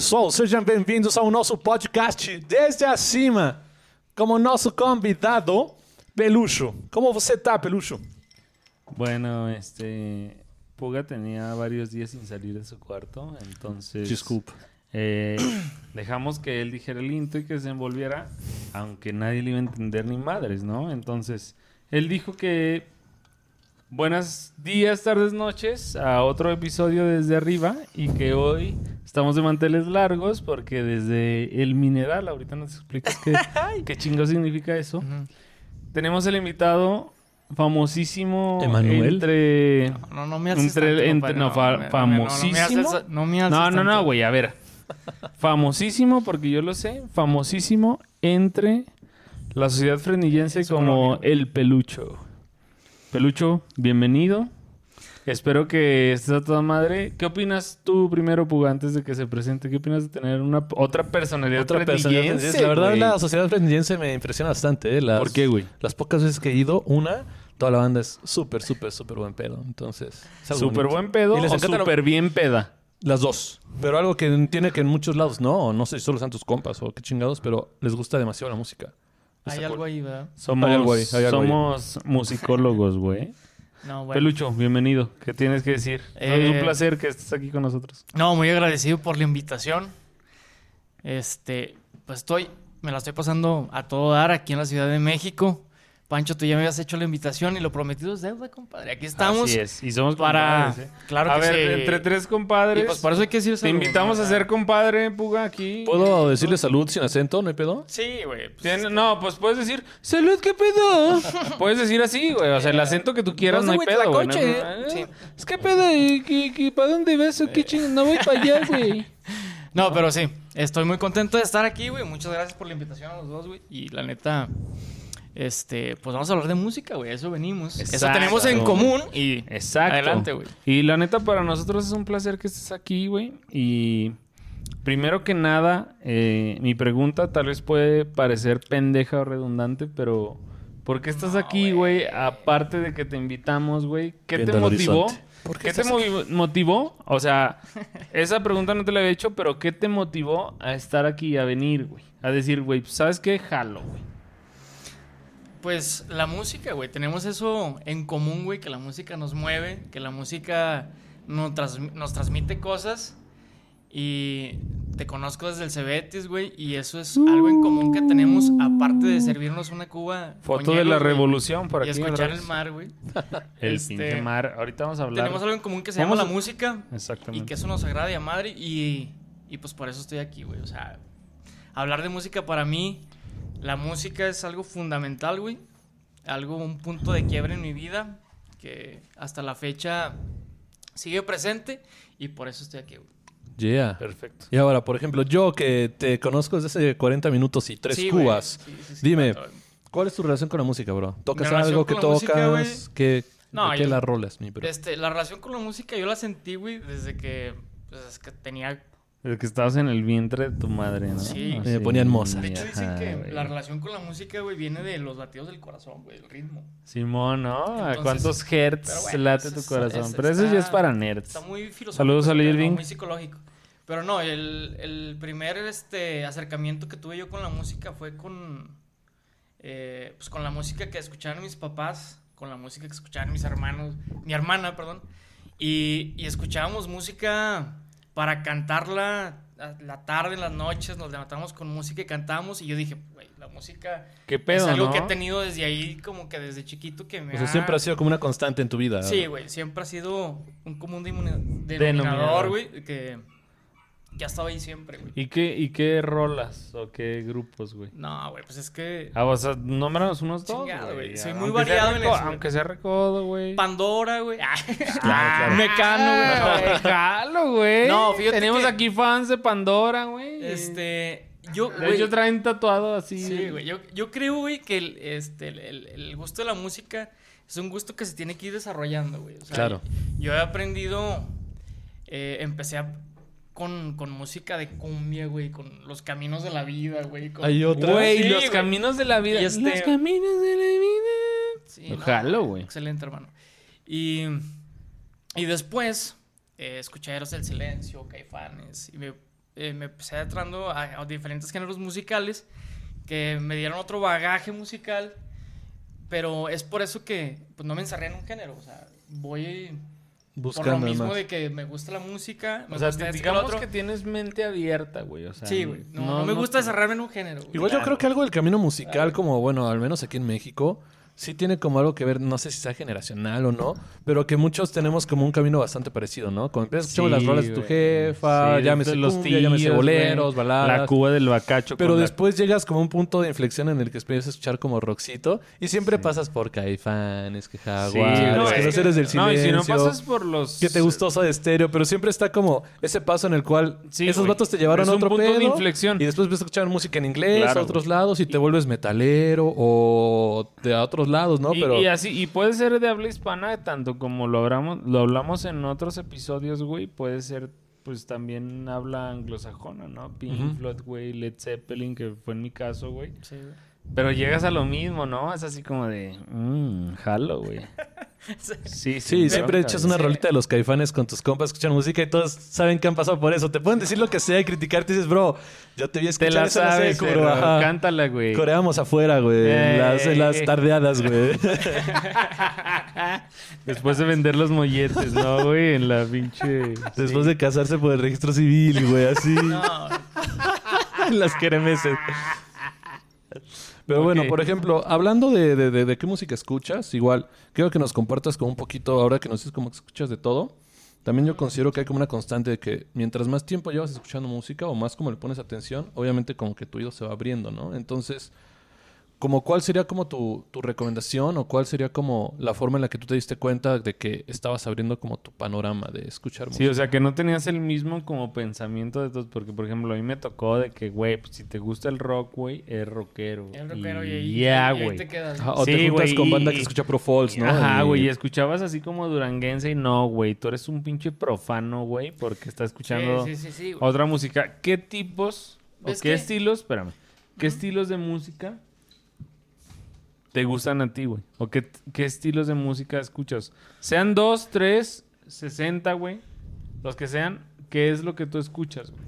Pessoal, sejam bem-vindos ao nosso podcast Desde Acima, como nosso convidado, Pelucho. Como você tá, Pelucho? Bueno, este. Puga tenía varios días sin salir de su cuarto, entonces. Desculpa. eh, dejamos que él dijera el intro y que se envolviera, aunque nadie le iba a entender ni madres, ¿no? Entonces, él dijo que. Buenos días, tardes, noches a otro episodio desde arriba y que hoy estamos de manteles largos porque desde el mineral, ahorita nos explicas qué, qué chingo significa eso. Tenemos el invitado famosísimo Emanuel. entre No, no me haces entre, tanto, entre- no, fa- no, me- famosísimo. No me haces, no me haces No, no, güey, a ver. Famosísimo, porque yo lo sé, famosísimo entre la sociedad frenillense como el pelucho. Pelucho, bienvenido. Espero que estés a toda madre. ¿Qué opinas tú primero, Puga, antes de que se presente? ¿Qué opinas de tener una otra personalidad Otra persona. frenillense, La verdad, güey? la sociedad frenillense me impresiona bastante. ¿eh? Las, ¿Por qué, güey? Las pocas veces que he ido, una, toda la banda es súper, súper, súper buen pedo. Entonces, ¿Súper buen pedo Y les o encanta lo- súper bien peda? Las dos. Pero algo que tiene que en muchos lados no, no sé si solo sean tus compas o qué chingados, pero les gusta demasiado la música. Hay algo ahí, ¿verdad? Somos, Hay algo ahí, algo ahí. somos musicólogos, güey. No, bueno. Pelucho, bienvenido. ¿Qué tienes que decir? Eh, es un placer que estés aquí con nosotros. No, muy agradecido por la invitación. Este, pues estoy, me la estoy pasando a todo dar aquí en la Ciudad de México. Pancho, tú ya me habías hecho la invitación y lo prometido es deuda, compadre. Aquí estamos Así es. Y somos para... ¿eh? Claro a que ver, sí. entre tres Y compadres. pues por eso hay que decir te invitamos a ser compadre, Puga, aquí. ¿Puedo decirle salud sin acento? ¿No hay pedo? Sí, güey. pues, no, pues puedes decir, salud, ¿qué pedo? puedes decir así, güey. O sea, el acento que tú quieras, no, No hay pedo, güey, ¿eh? Sí. Es que pedo, ¿y qué- qué- ¿para dónde vas? ¿O ¿Qué ching? No voy para allá, güey. No, pero sí, estoy muy contento de estar aquí, güey. Muchas gracias por la invitación a los dos, güey. Y la neta, este, pues vamos a hablar de música, güey. Eso venimos. Eso tenemos en común y Exacto. adelante, güey. Y la neta, para nosotros es un placer que estés aquí, güey. Y primero que nada, eh, mi pregunta tal vez puede parecer pendeja o redundante, pero ¿por qué estás aquí, güey? Aparte de que te invitamos, güey. ¿Qué Viendo te motivó? ¿Qué te movi- motivó? O sea, esa pregunta no te la había hecho, pero ¿qué te motivó a estar aquí, a venir, güey? A decir, güey, ¿sabes qué? Jalo, güey. Pues la música, güey. Tenemos eso en común, güey. Que la música nos mueve, que la música nos, transmi- nos transmite cosas. Y te conozco desde el Cebetis, güey. Y eso es algo en común que tenemos, aparte de servirnos una cuba. Foto de la revolución por Y escuchar atrás. el mar, güey. El Este, pinche mar. Ahorita vamos a hablar. Tenemos algo en común que se llama la música. Exactamente. Y que eso nos agrada y a madre. Y, y pues por eso estoy aquí, güey. O sea, hablar de música para mí, la música es algo fundamental, güey. Algo, un punto de quiebre en mi vida que hasta la fecha sigue presente y por eso estoy aquí, güey. Yeah. Perfecto. Y ahora, por ejemplo, yo que te conozco desde hace 40 minutos y tres Sí, cubas, Sí, sí, sí, dime, claro. ¿cuál es tu relación con la música, bro? ¿Tocas algo que tocas? ¿Qué, No, ¿De qué yo- la rolas, mi bro? Este, la relación con la música yo la sentí, güey, desde que, pues, es que tenía... El que estabas en el vientre de tu madre, ¿no? Sí. Me ponían Mozart. De hecho, dicen ajá, que güey. la relación con la música, güey, viene de los latidos del corazón, güey, el ritmo. Simón, ¿no? ¿A ¿Cuántos hertz bueno, late eso tu corazón? es- Pero eso ya es para nerds. Está muy filosófico. Saludos a Irving. Muy psicológico. Pero no, el, el primer este, acercamiento que tuve yo con la música fue con, eh, pues con la música que escuchaban mis papás, con la música que escuchaban mis hermanos, mi hermana, perdón. Y, y escuchábamos música para cantarla a la tarde, en las noches, nos levantamos con música y cantábamos. Y yo dije, güey, la música ¿Qué pedo, es algo no? que he tenido desde ahí, como que desde chiquito que me O sea, ha- siempre ha sido como una constante en tu vida. Sí, güey, siempre ha sido un común denominador, güey, que, ha estado ahí siempre, güey. ¿Y qué, ¿Y qué rolas o qué grupos, güey? No, güey, pues es que Ah, o sea, nómbranos unos dos, Chingado, güey. Soy muy variado en eso. Aunque sea recodo, güey. Pandora, güey. Ah, claro. Mecano, güey. Jalo, güey. No, fíjate Tenemos que- aquí fans de Pandora, güey. Este, yo, De hecho, traen tatuado así. sí, güey, yo, yo creo, güey, que el, este, el, el- el gusto de la música es un gusto que se tiene que ir desarrollando, güey. O sea, Claro. Yo he aprendido, eh, empecé a- con, con música de cumbia, güey, con los caminos de la vida, güey. con- Hay otra. Güey, Sí, los güey. caminos de la vida. Y este- Los caminos de la vida. Sí, Jalo, güey. Excelente, hermano. Y, y después eh, escuché Eros del Silencio, Caifanes. Y me eh, me empecé adentrando a, a diferentes géneros musicales que me dieron otro bagaje musical, pero es por eso que pues, no me encerré en un género, o sea, voy Buscando por lo mismo más. de que me gusta la música, me O sea, gusta digamos otro. que tienes mente abierta, güey. O sea, Sí, güey. No, no me gusta cerrarme en un género. güey. Igual yo creo que algo del camino musical, como bueno, al menos aquí en México, sí tiene como algo que ver, no sé si sea generacional o no, pero que muchos tenemos como un camino bastante parecido, ¿no? Como empiezas Sí, las rolas de tu jefa, Sí, llámese de los cumbia, llámese tíos, boleros, güey. baladas. La cuba del bacacho. Pero la- después llegas como a un punto de inflexión en el que empiezas a escuchar como rockcito y siempre pasas por Caifanes, que Jaguares, Sí, no, que es los que- eres del No, y silencio. si no pasas por los... que te gustó Soda Stereo, pero siempre está como ese paso en el cual esos güey. vatos te llevaron a un otro punto de inflexión. y después ves a escuchar música en inglés Claro, a otros lados y te vuelves metalero o de a otros lados, ¿no? y, Pero y así, y puede ser de habla hispana, tanto como lo hablamos, lo hablamos en otros episodios, güey. Puede ser, pues también habla anglosajona, ¿no? Pink Ujú. Floyd, güey, Led Zeppelin, que fue en mi caso, güey. Sí, güey. Pero llegas a lo mismo, ¿no? Es así como de, mmm, jalo, güey. Sí, Sí, siempre bronca, echas güey. una rolita de los caifanes con tus compas, escuchan música y todos saben que han pasado por eso. Te pueden decir lo que sea y criticarte y dices, bro, yo te vi Te escuchar la eso en la sabes, bro, ajá. cántala, güey. Coreamos afuera, güey, en las, Eh. tardeadas, güey. Después de vender los molletes, ¿no, güey? En la pinche... Después de casarse por el registro civil, güey, así. No, en las queremeses. Pero bueno, por ejemplo, hablando de, de- de- de qué música escuchas, igual, quiero que nos compartas como un poquito, ahora que nos dices como que escuchas de todo, también yo considero que hay como una constante de que mientras más tiempo llevas escuchando música o más como le pones atención, obviamente como que tu oído se va abriendo, ¿no? Entonces, como cuál sería como tu, tu recomendación o cuál sería como la forma en la que tú te diste cuenta de que estabas abriendo como tu panorama de escuchar Sí, música. o sea, que no tenías el mismo como pensamiento de todos. Porque, por ejemplo, a mí me tocó de que, güey, pues, si te gusta el rock, güey, es rockero. el rockero y, y ahí- ya, y ahí güey. te quedas. O Sí, te juntas con banda y- que escucha Pro Falls, ¿no? Ajá, güey, y escuchabas así como duranguense y no, güey, tú eres un pinche profano, güey, porque estás escuchando Sí, sí, sí, sí, otra música. ¿Qué tipos o qué ¿Ves que- estilos, espérame, qué estilos de música te gustan a ti, güey? ¿O qué, qué estilos de música escuchas? Sean dos, tres, sesenta, güey, los que sean, ¿qué es lo que tú escuchas, güey?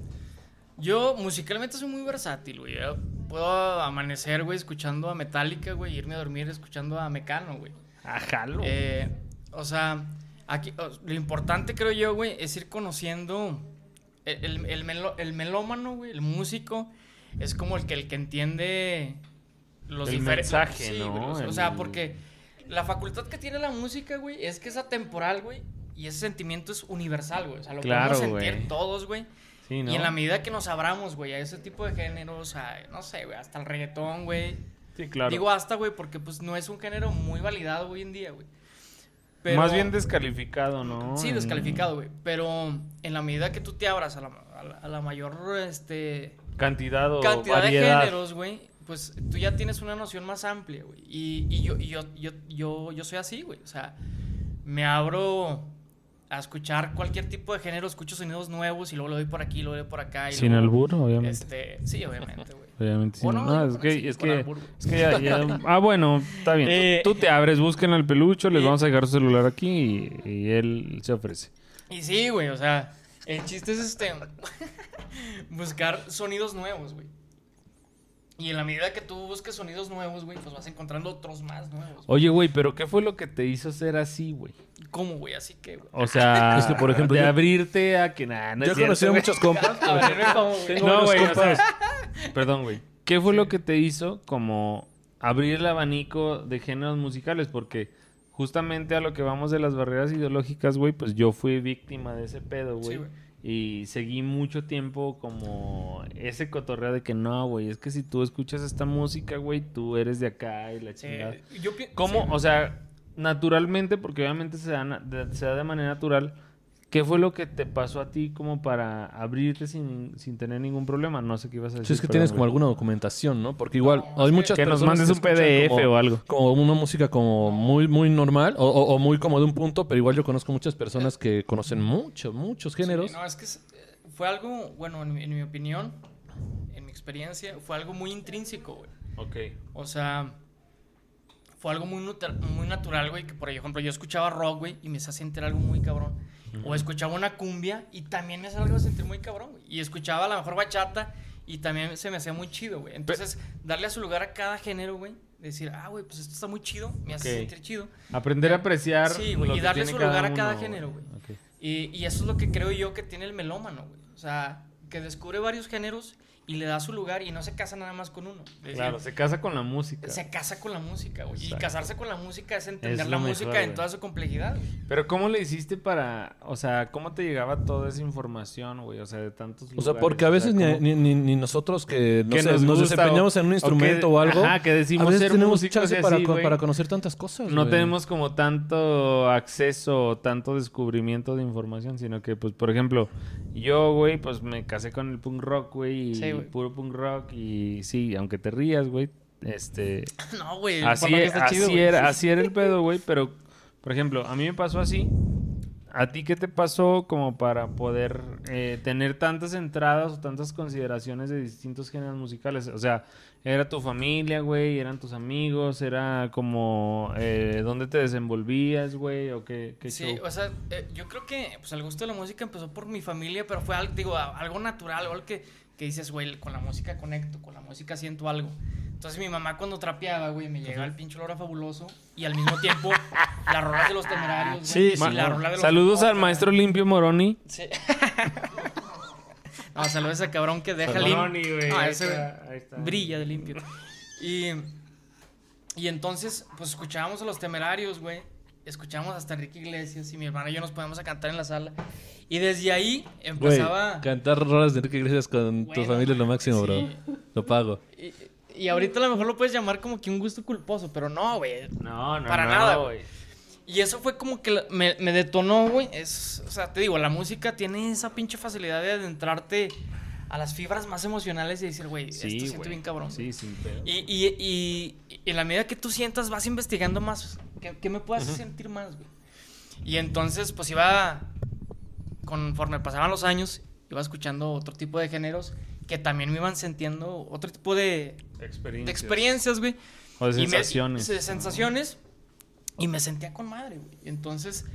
Yo musicalmente soy muy versátil, güey. Yo puedo amanecer, güey, escuchando a Metallica, güey, irme a dormir escuchando a Mecano, güey. Ajá, lo- Eh, o sea, aquí lo importante creo yo, güey, es ir conociendo el, el, el melo- el melómano, güey, el músico, es como el que el que entiende los El diferentes mensaje, sí, ¿no? güey, O sea, porque la facultad que tiene la música, güey, es que es atemporal, güey, y ese sentimiento es universal, güey. O sea, lo Claro, podemos sentir güey. todos, güey. Sí, ¿no? Y en la medida que nos abramos, güey, a ese tipo de géneros, a, no sé, güey, hasta el reggaetón, güey. Sí, claro. Digo hasta, güey, porque pues no es un género muy validado hoy en día, güey. Más bien descalificado, ¿no? Sí, descalificado, güey. Pero en la medida que tú te abras a la, a la- a la mayor este, Cantidad o cantidad variedad. de géneros, güey, pues tú ya tienes una noción más amplia, güey. Y, y yo, y yo, yo, yo, yo soy así, güey. O sea, me abro a escuchar cualquier tipo de género, escucho sonidos nuevos y luego lo doy por aquí, lo doy por acá. Y Sin luego, albur, obviamente. Este, sí, obviamente, güey. Obviamente sí. O No, no, es con- que, sí, es con que, albur, güey. es que ya, ya- Ah, bueno, está bien. Eh, Tú te abres, busquen al pelucho, les y- vamos a dejar su celular aquí y, y él se ofrece. Y sí, güey, o sea, el chiste es este buscar sonidos nuevos, güey. Y en la medida que tú busques sonidos nuevos, güey, pues vas encontrando otros más nuevos. güey. Oye, güey, pero ¿qué fue lo que te hizo ser así, güey? ¿Cómo, güey? Así que, güey. O sea, Es que, por ejemplo, de yo- abrirte a que nada, no Yo he conocido muchos compas. A ver, no, güey. Perdón, güey. ¿Qué fue lo que te hizo como abrir el abanico de géneros musicales? Porque justamente a lo que vamos de las barreras ideológicas, güey, pues yo fui víctima de ese pedo, güey. Sí, güey. Y seguí mucho tiempo como ese cotorreo de que no, güey, es que si tú escuchas esta música, güey, tú eres de acá y la chingada. yo ¿Cómo? sí, o sea, naturalmente, porque obviamente se da, se da de manera natural, ¿qué fue lo que te pasó a ti como para abrirte sin, sin tener ningún problema? No sé qué ibas a decir. Sí, es que tienes como alguna documentación, ¿no? Porque igual No, hay que- muchas Que nos mandes un PDF como, o algo. como una música como muy muy normal o, o- o muy como de un punto, pero igual yo conozco muchas personas que conocen muchos, muchos géneros. Sí, no, es que eh, fue algo, bueno, en, mi- en mi opinión, en mi experiencia, fue algo muy intrínseco, güey. Ok. O sea, fue algo muy, muy natural, güey. Que por ejemplo, yo escuchaba rock, güey, y me hacía sentir algo muy cabrón. O escuchaba una cumbia y también me hacía algo sentir muy cabrón, güey. Y escuchaba a la mejor bachata y también se me hacía muy chido, güey. Entonces, darle a su lugar a cada género, güey. Decir, ah, güey, pues esto está muy chido, me hace sentir chido. Aprender a apreciar. Sí, güey, y darle su lugar a cada género, güey. Ok. Y, y eso es lo que creo yo que tiene el melómano, güey. O sea, que descubre varios géneros y le da su lugar y no se casa nada más con uno. Decir, Claro, se casa con la música. se casa con la música, güey. Y casarse con la música es entender Es la música en toda su complejidad. güey. Pero ¿cómo le hiciste para, o sea, cómo te llegaba toda esa información, güey? O sea, de tantos O sea, lugares, porque a veces sea, ni, ¿cómo- ni, ni- ni nosotros que, no que sé, nos, desempeñamos o- en un o instrumento que- o algo, Ajá, que decimos a veces ser tenemos chance para, así, co- güey. para conocer tantas cosas. No güey. tenemos como tanto acceso o tanto descubrimiento de información, sino que, pues, por ejemplo, yo, güey, pues me casé con el punk rock, güey, y Sí, güey. puro punk rock, y sí, aunque te rías, güey, este... No, güey. Así, chido, güey. era, así era el pedo, güey, pero, por ejemplo, a mí me pasó así. ¿A ti qué te pasó como para poder eh, tener tantas entradas o tantas consideraciones de distintos géneros musicales? O sea, ¿era tu familia, güey? ¿Eran tus amigos? ¿Era como eh, dónde te desenvolvías, güey? ¿O qué, qué Sí, show? o sea, eh, yo creo que pues, el gusto de la música empezó por mi familia, pero fue algo, digo, algo natural, algo que, que dices, güey, con la música conecto, con la música siento algo. Entonces mi mamá cuando trapeaba, güey, me llegaba el pinche olor a fabuloso y al mismo tiempo las rolas de los temerarios, güey, Sí, sí, la no. rola de los Saludos al maestro Limpio Moroni. Sí. no, saludos a ese cabrón que deja Moroni, limpio. güey, No, ahí ese está, ahí está. brilla de limpio. Y, y entonces, pues escuchábamos a los temerarios, güey. Escuchábamos hasta Enrique Iglesias y mi hermana y yo nos poníamos a cantar en la sala. Y desde ahí Güey, empezaba. cantar rolas de Enrique Iglesias con tu Bueno, familia es lo máximo, bro. sí. Lo pago. Y, y ahorita a lo mejor lo puedes llamar como que un gusto culposo, pero no, güey. No, no, Para no, nada, güey. Y eso fue como que me, me detonó, güey. Es, o sea, te digo, la música tiene esa pinche facilidad de adentrarte a las fibras más emocionales y decir, güey, Sí, esto siento bien cabrón. Sí, sin pedo. Y, y, y, y en la medida que tú sientas, vas investigando más. ¿Qué, qué me puede hacer sentir más, güey? Y entonces, pues iba. Conforme pasaban los años, iba escuchando otro tipo de géneros que también me iban sintiendo otro tipo de, de Experiencias. güey. O de Y me- sensaciones. de sensaciones. Y me sentía con madre, güey. Entonces,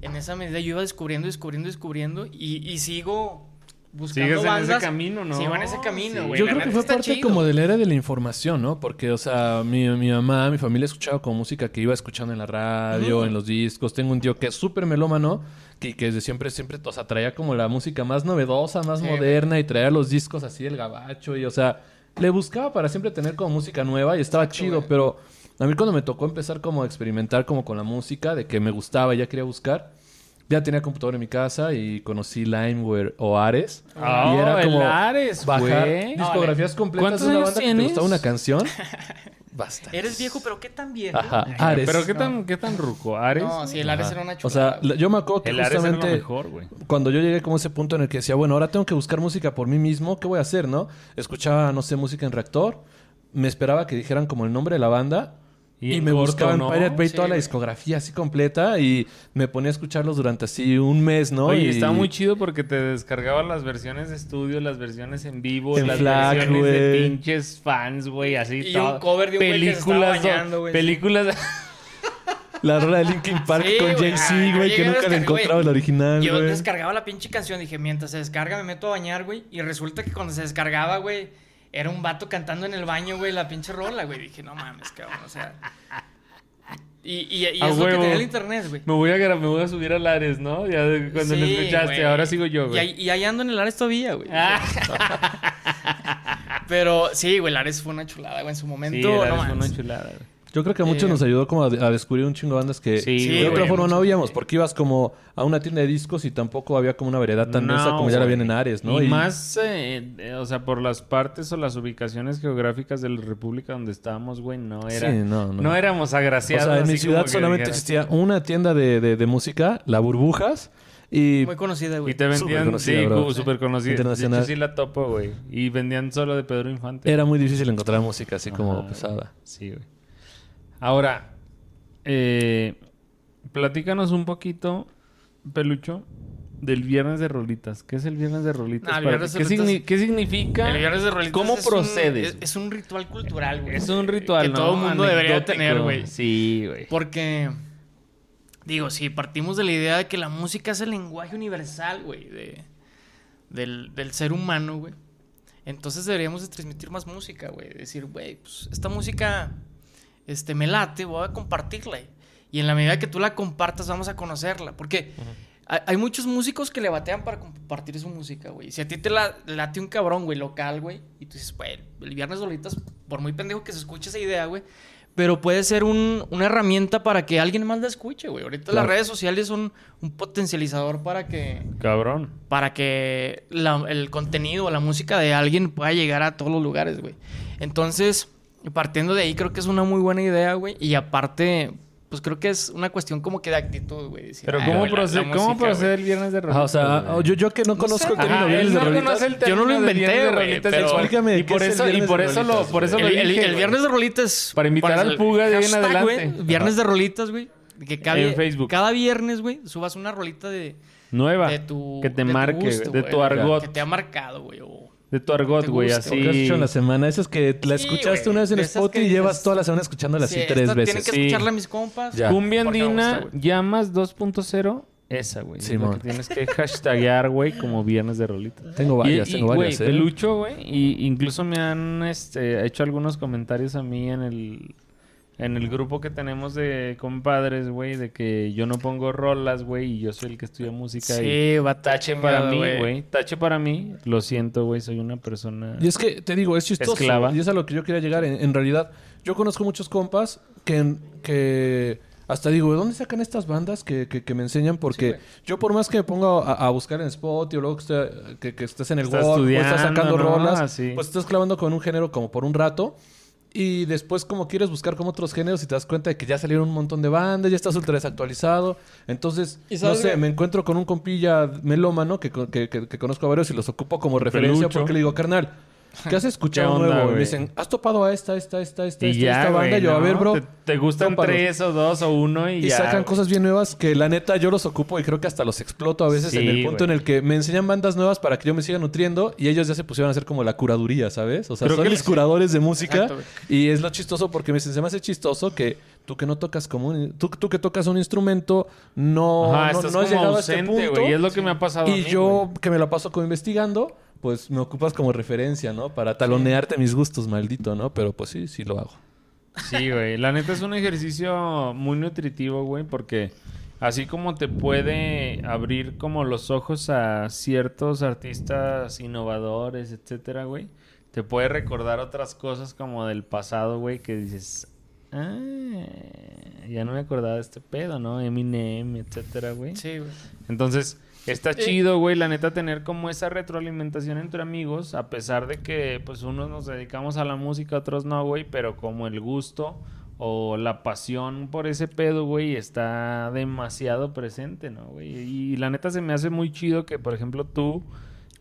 en esa medida yo iba descubriendo, descubriendo, descubriendo. Y, y sigo buscando Sigues en ese camino, ¿no? Sigo en ese camino, Sí. güey. Yo la creo que fue parte chido. como de la era de la información, ¿no? Porque, o sea, mi, mi mamá, mi familia escuchaba como música que iba escuchando en la radio, en los discos. Tengo un tío que es súper melómano, que, que desde siempre, siempre, o sea, traía como la música más novedosa, más Sí. moderna y traía los discos así, el gabacho y, o sea, le buscaba para siempre tener como música nueva y estaba Exacto, chido, pero a mí cuando me tocó empezar como a experimentar como con la música, de que me gustaba y ya quería buscar, ya tenía computadora en mi casa y conocí LimeWare o Ares. Ah, y era el como Ares, bajar güey. discografías completas ¿Cuántos de una años banda que te tienes? gustaba una canción. Basta. Eres viejo, pero ¿qué tan viejo? Ajá, Ares. Pero qué No. tan, qué tan ruco, Ares. No, sí, el Ares Ajá. era una O chulada. sea, la- yo me acuerdo que el Ares era lo mejor, güey. cuando yo llegué como a ese punto en el que decía, bueno, ahora tengo que buscar música por mí mismo, ¿qué voy a hacer, no? Escuchaba, no sé, música en reactor, me esperaba que dijeran como el nombre de la banda Y me corto, buscaba en ¿no? Pirate Bay Sí, toda la discografía así completa y me ponía a escucharlos durante así un mes, ¿no? Oye, y está muy chido porque te descargaba las versiones de estudio, las versiones en vivo, En las versiones de pinches fans, güey, así Y todo. un cover de un estaba películas, bañando, güey. películas. La rola de Linkin Park Sí, con. Jay-Z, güey, que nunca le encontraba el original, Yo descargaba la pinche canción, dije, mientras se descarga me meto a bañar, güey. Y resulta que cuando se descargaba, güey, era un vato cantando en el baño, güey, la pinche rola, güey. Dije, no mames, cabrón, o sea. Y, y, y es lo que tenía el internet, güey. Me voy a me voy a subir al Ares, ¿no? Ya cuando Sí, escuchaste, güey. ahora sigo yo, Y güey. ahí, y ahí ando en el Ares todavía, güey. Ah. Pero sí, güey, el Ares fue una chulada, güey, en su momento. Sí, el no Ares fue mames. una chulada, güey. Yo creo que a muchos Eh, nos ayudó como a, a descubrir un chingo de bandas que Sí, Sí, de otra güey, forma no mucho. oíamos, porque ibas como a una tienda de discos y tampoco había como una variedad tan No, densa como ya la viene en Ares, ¿no? Y, más, eh, eh, o sea, por las partes o las ubicaciones geográficas de la república donde estábamos, güey, no era... Sí, no, no. no. éramos O agraciados. sea, en mi ciudad que solamente dijeras. existía una tienda de, de- de música, La Burbujas, y Muy conocida, Y güey. te vendían, sí, súper conocida. Internacional. Sí la topo, güey. Y vendían solo de Pedro Infante. era muy difícil encontrar música así como pesada. Sí, güey. Ahora, eh, platícanos un poquito, Pelucho, del viernes de rolitas. ¿Qué es el viernes de rolitas? Ah, viernes de ¿Qué, rolitas- signi- qué significa? El Viernes de Rolitas ¿Cómo es un- procedes? es, es un ritual cultural, güey. Es un ritual, Que ¿no? todo el mundo debería tener, güey. Sí, güey. Porque digo, si partimos de la idea de que la música es el lenguaje universal, güey, de, del, del ser humano, güey. Entonces deberíamos de transmitir más música, güey. Decir, güey, pues esta música este, me late, voy a compartirla. Y en la medida que tú la compartas, vamos a conocerla. Porque hay, hay muchos músicos que le batean para compartir su música, güey. Si a ti te la, late un cabrón, güey, local, güey, y tú dices, güey, el viernes solitas, por muy pendejo que se escuche esa idea, güey, pero puede ser un- una herramienta para que alguien más la escuche, güey. Ahorita Claro. las redes sociales son un potencializador para que Cabrón. para que la- el contenido o la música de alguien pueda llegar a todos los lugares, güey. Entonces, partiendo de ahí, creo que es una muy buena idea, güey. Y aparte, pues creo que es una cuestión como que de actitud, güey. Decir, Pero "Ah, ¿cómo, procede, la ¿cómo música, procede güey". el viernes de rolitas? o sea, güey? yo, yo que no conozco el término viernes de no rolitas. el Yo no lo inventé, güey, rolitas, pero- Explícame y por es el eso, y por eso lo, por eso güey. lo El, el- el viernes de rolitas. Para invitar pones al el Puga de ahí en adelante. güey, Viernes de rolitas, güey. Que cada, En Facebook. cada viernes, güey, subas una rolita de, Nueva. de tu. que te de tu marque, gusto, de tu argot. Que te ha marcado, güey. De tu argot, güey, ¿O qué has así. hecho en la semana? Esas que la Sí, escuchaste una vez en Spotify que y llevas toda la semana escuchándola así Sí, tres veces. Tienen que Sí. escucharla a mis compas. Ya. Cumbia Andina, gusta, llamas 2.0, esa, güey. es lo Simón. que tienes que hashtaguear, güey, como viernes de rolitas. Tengo varias, y, tengo y, varias, güey, ¿eh? Pelucho, güey, y incluso me han este, hecho algunos comentarios a mí en el en el grupo que tenemos de compadres, güey, de que yo no pongo rolas, güey, y yo soy el que estudia música y Sí, va tache para mí, güey, tache para mí, lo siento, güey, soy una persona Y es que, te digo, es chistoso. Esclava. Y es a lo que yo quería llegar. En, en realidad, yo conozco muchos compas que, que hasta digo, ¿de dónde sacan estas bandas que, que, que me enseñan? Porque yo por más que me ponga a, a buscar en Spotify o luego que, esté- que, que estés en el Estás o estás sacando ¿no? rolas, Así. pues estás clavando con un género como por un rato. Y después como quieres buscar como otros géneros y te das cuenta de que ya salieron un montón de bandas, ya estás ultra desactualizado. Entonces, ¿Y no sé, me encuentro con un compilla melómano que, que, que, que conozco a varios y los ocupo como referencia Pelucho. porque le digo, carnal, ¿qué has escuchado ¿Qué onda, nuevo? Y me dicen, ¿has topado a esta, esta, esta, esta, y esta, ya, esta banda? Yo, a ver, bro. Te, te gustan tres o dos o uno y, Y ya. sacan cosas bien nuevas que la neta yo los ocupo y creo que hasta los exploto a veces Sí, en el punto en el que me enseñan bandas nuevas para que yo me siga nutriendo y ellos ya se pusieron a hacer como la curaduría, ¿sabes? O sea, Creo son que mis curadores de música Exacto, y es lo chistoso porque me dicen, se me hace chistoso que tú que no tocas como un, tú, tú que tocas un instrumento no, Ajá, no, no has como llegado a este ausente, punto. güey, y es lo que me ha pasado a Y mí, yo que me la paso como investigando, pues me ocupas como referencia, ¿no? Para talonearte mis gustos, maldito, ¿no? Pero pues sí, sí lo hago. Sí, güey. La neta es un ejercicio muy nutritivo, güey, porque así como te puede abrir como los ojos a ciertos artistas innovadores, etcétera, güey, te puede recordar otras cosas como del pasado, güey, que dices, ah, ya no me acordaba de este pedo, ¿no? Eminem, etcétera, güey. Sí, güey. Entonces, está chido, güey, la neta, tener como esa retroalimentación entre amigos, a pesar de que, pues, unos nos dedicamos a la música, otros no, güey, pero como el gusto o la pasión por ese pedo, güey, está demasiado presente, ¿no, güey? Y la neta se me hace muy chido que, por ejemplo, tú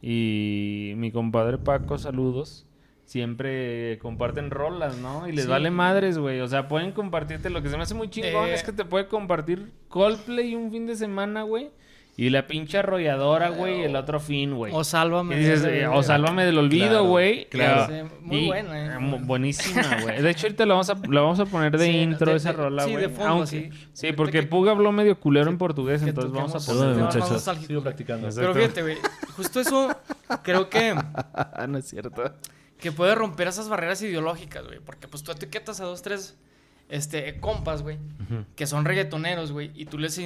y mi compadre Paco, saludos. Siempre comparten rolas, ¿no? Y les Sí. vale madres, güey. O sea, pueden compartirte. Lo que se me hace muy chingón Eh. es que te puede compartir Coldplay un fin de semana, güey. Y la pinche arrolladora, güey, el otro fin, güey. O sálvame. Dices, de- eh, o sálvame del olvido, Claro, güey. claro. Eh, Sí, muy y- buena, eh. buenísima, güey. De hecho, ahorita la vamos a, la vamos a poner de Sí, intro de- esa de- rola, sí, güey. de fondo, Aunque- sí. Sí, porque que- Pug habló medio culero en portugués, entonces vamos a poner... Muchachos. Sigo practicando. Exacto. Pero fíjate, güey. Justo eso creo que, no es cierto. que puede romper esas barreras ideológicas, güey. Porque pues tú etiquetas a dos, tres este, compas, güey. Que son reggaetoneros, güey. Y tú les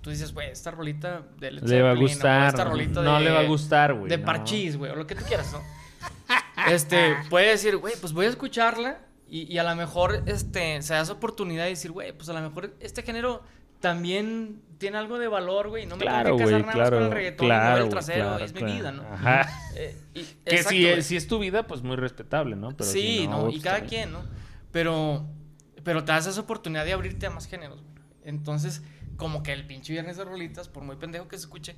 tú dices, güey, esta rolita de Led Le va a o gustar. Esta rolita no de- le va a gustar, güey. De no. parchís, güey, o lo que tú quieras, ¿no? Este, puede decir, güey, pues voy a escucharla y, y a lo mejor este, se da esa oportunidad de decir, güey, pues a lo mejor este género también tiene algo de valor, güey. No me Claro, tengo que casar nada más con el reggaetón, claro, el trasero, claro, es mi vida, ¿no? Ajá. Eh, y- Que exacto, si, es, si es tu vida, pues muy respetable, ¿no? Pero sí, si no, y pues, cada quien, ¿no? Pero, pero te das esa oportunidad de abrirte a más géneros. güey. Entonces, como que el pinche viernes de rolitas, por muy pendejo que se escuche,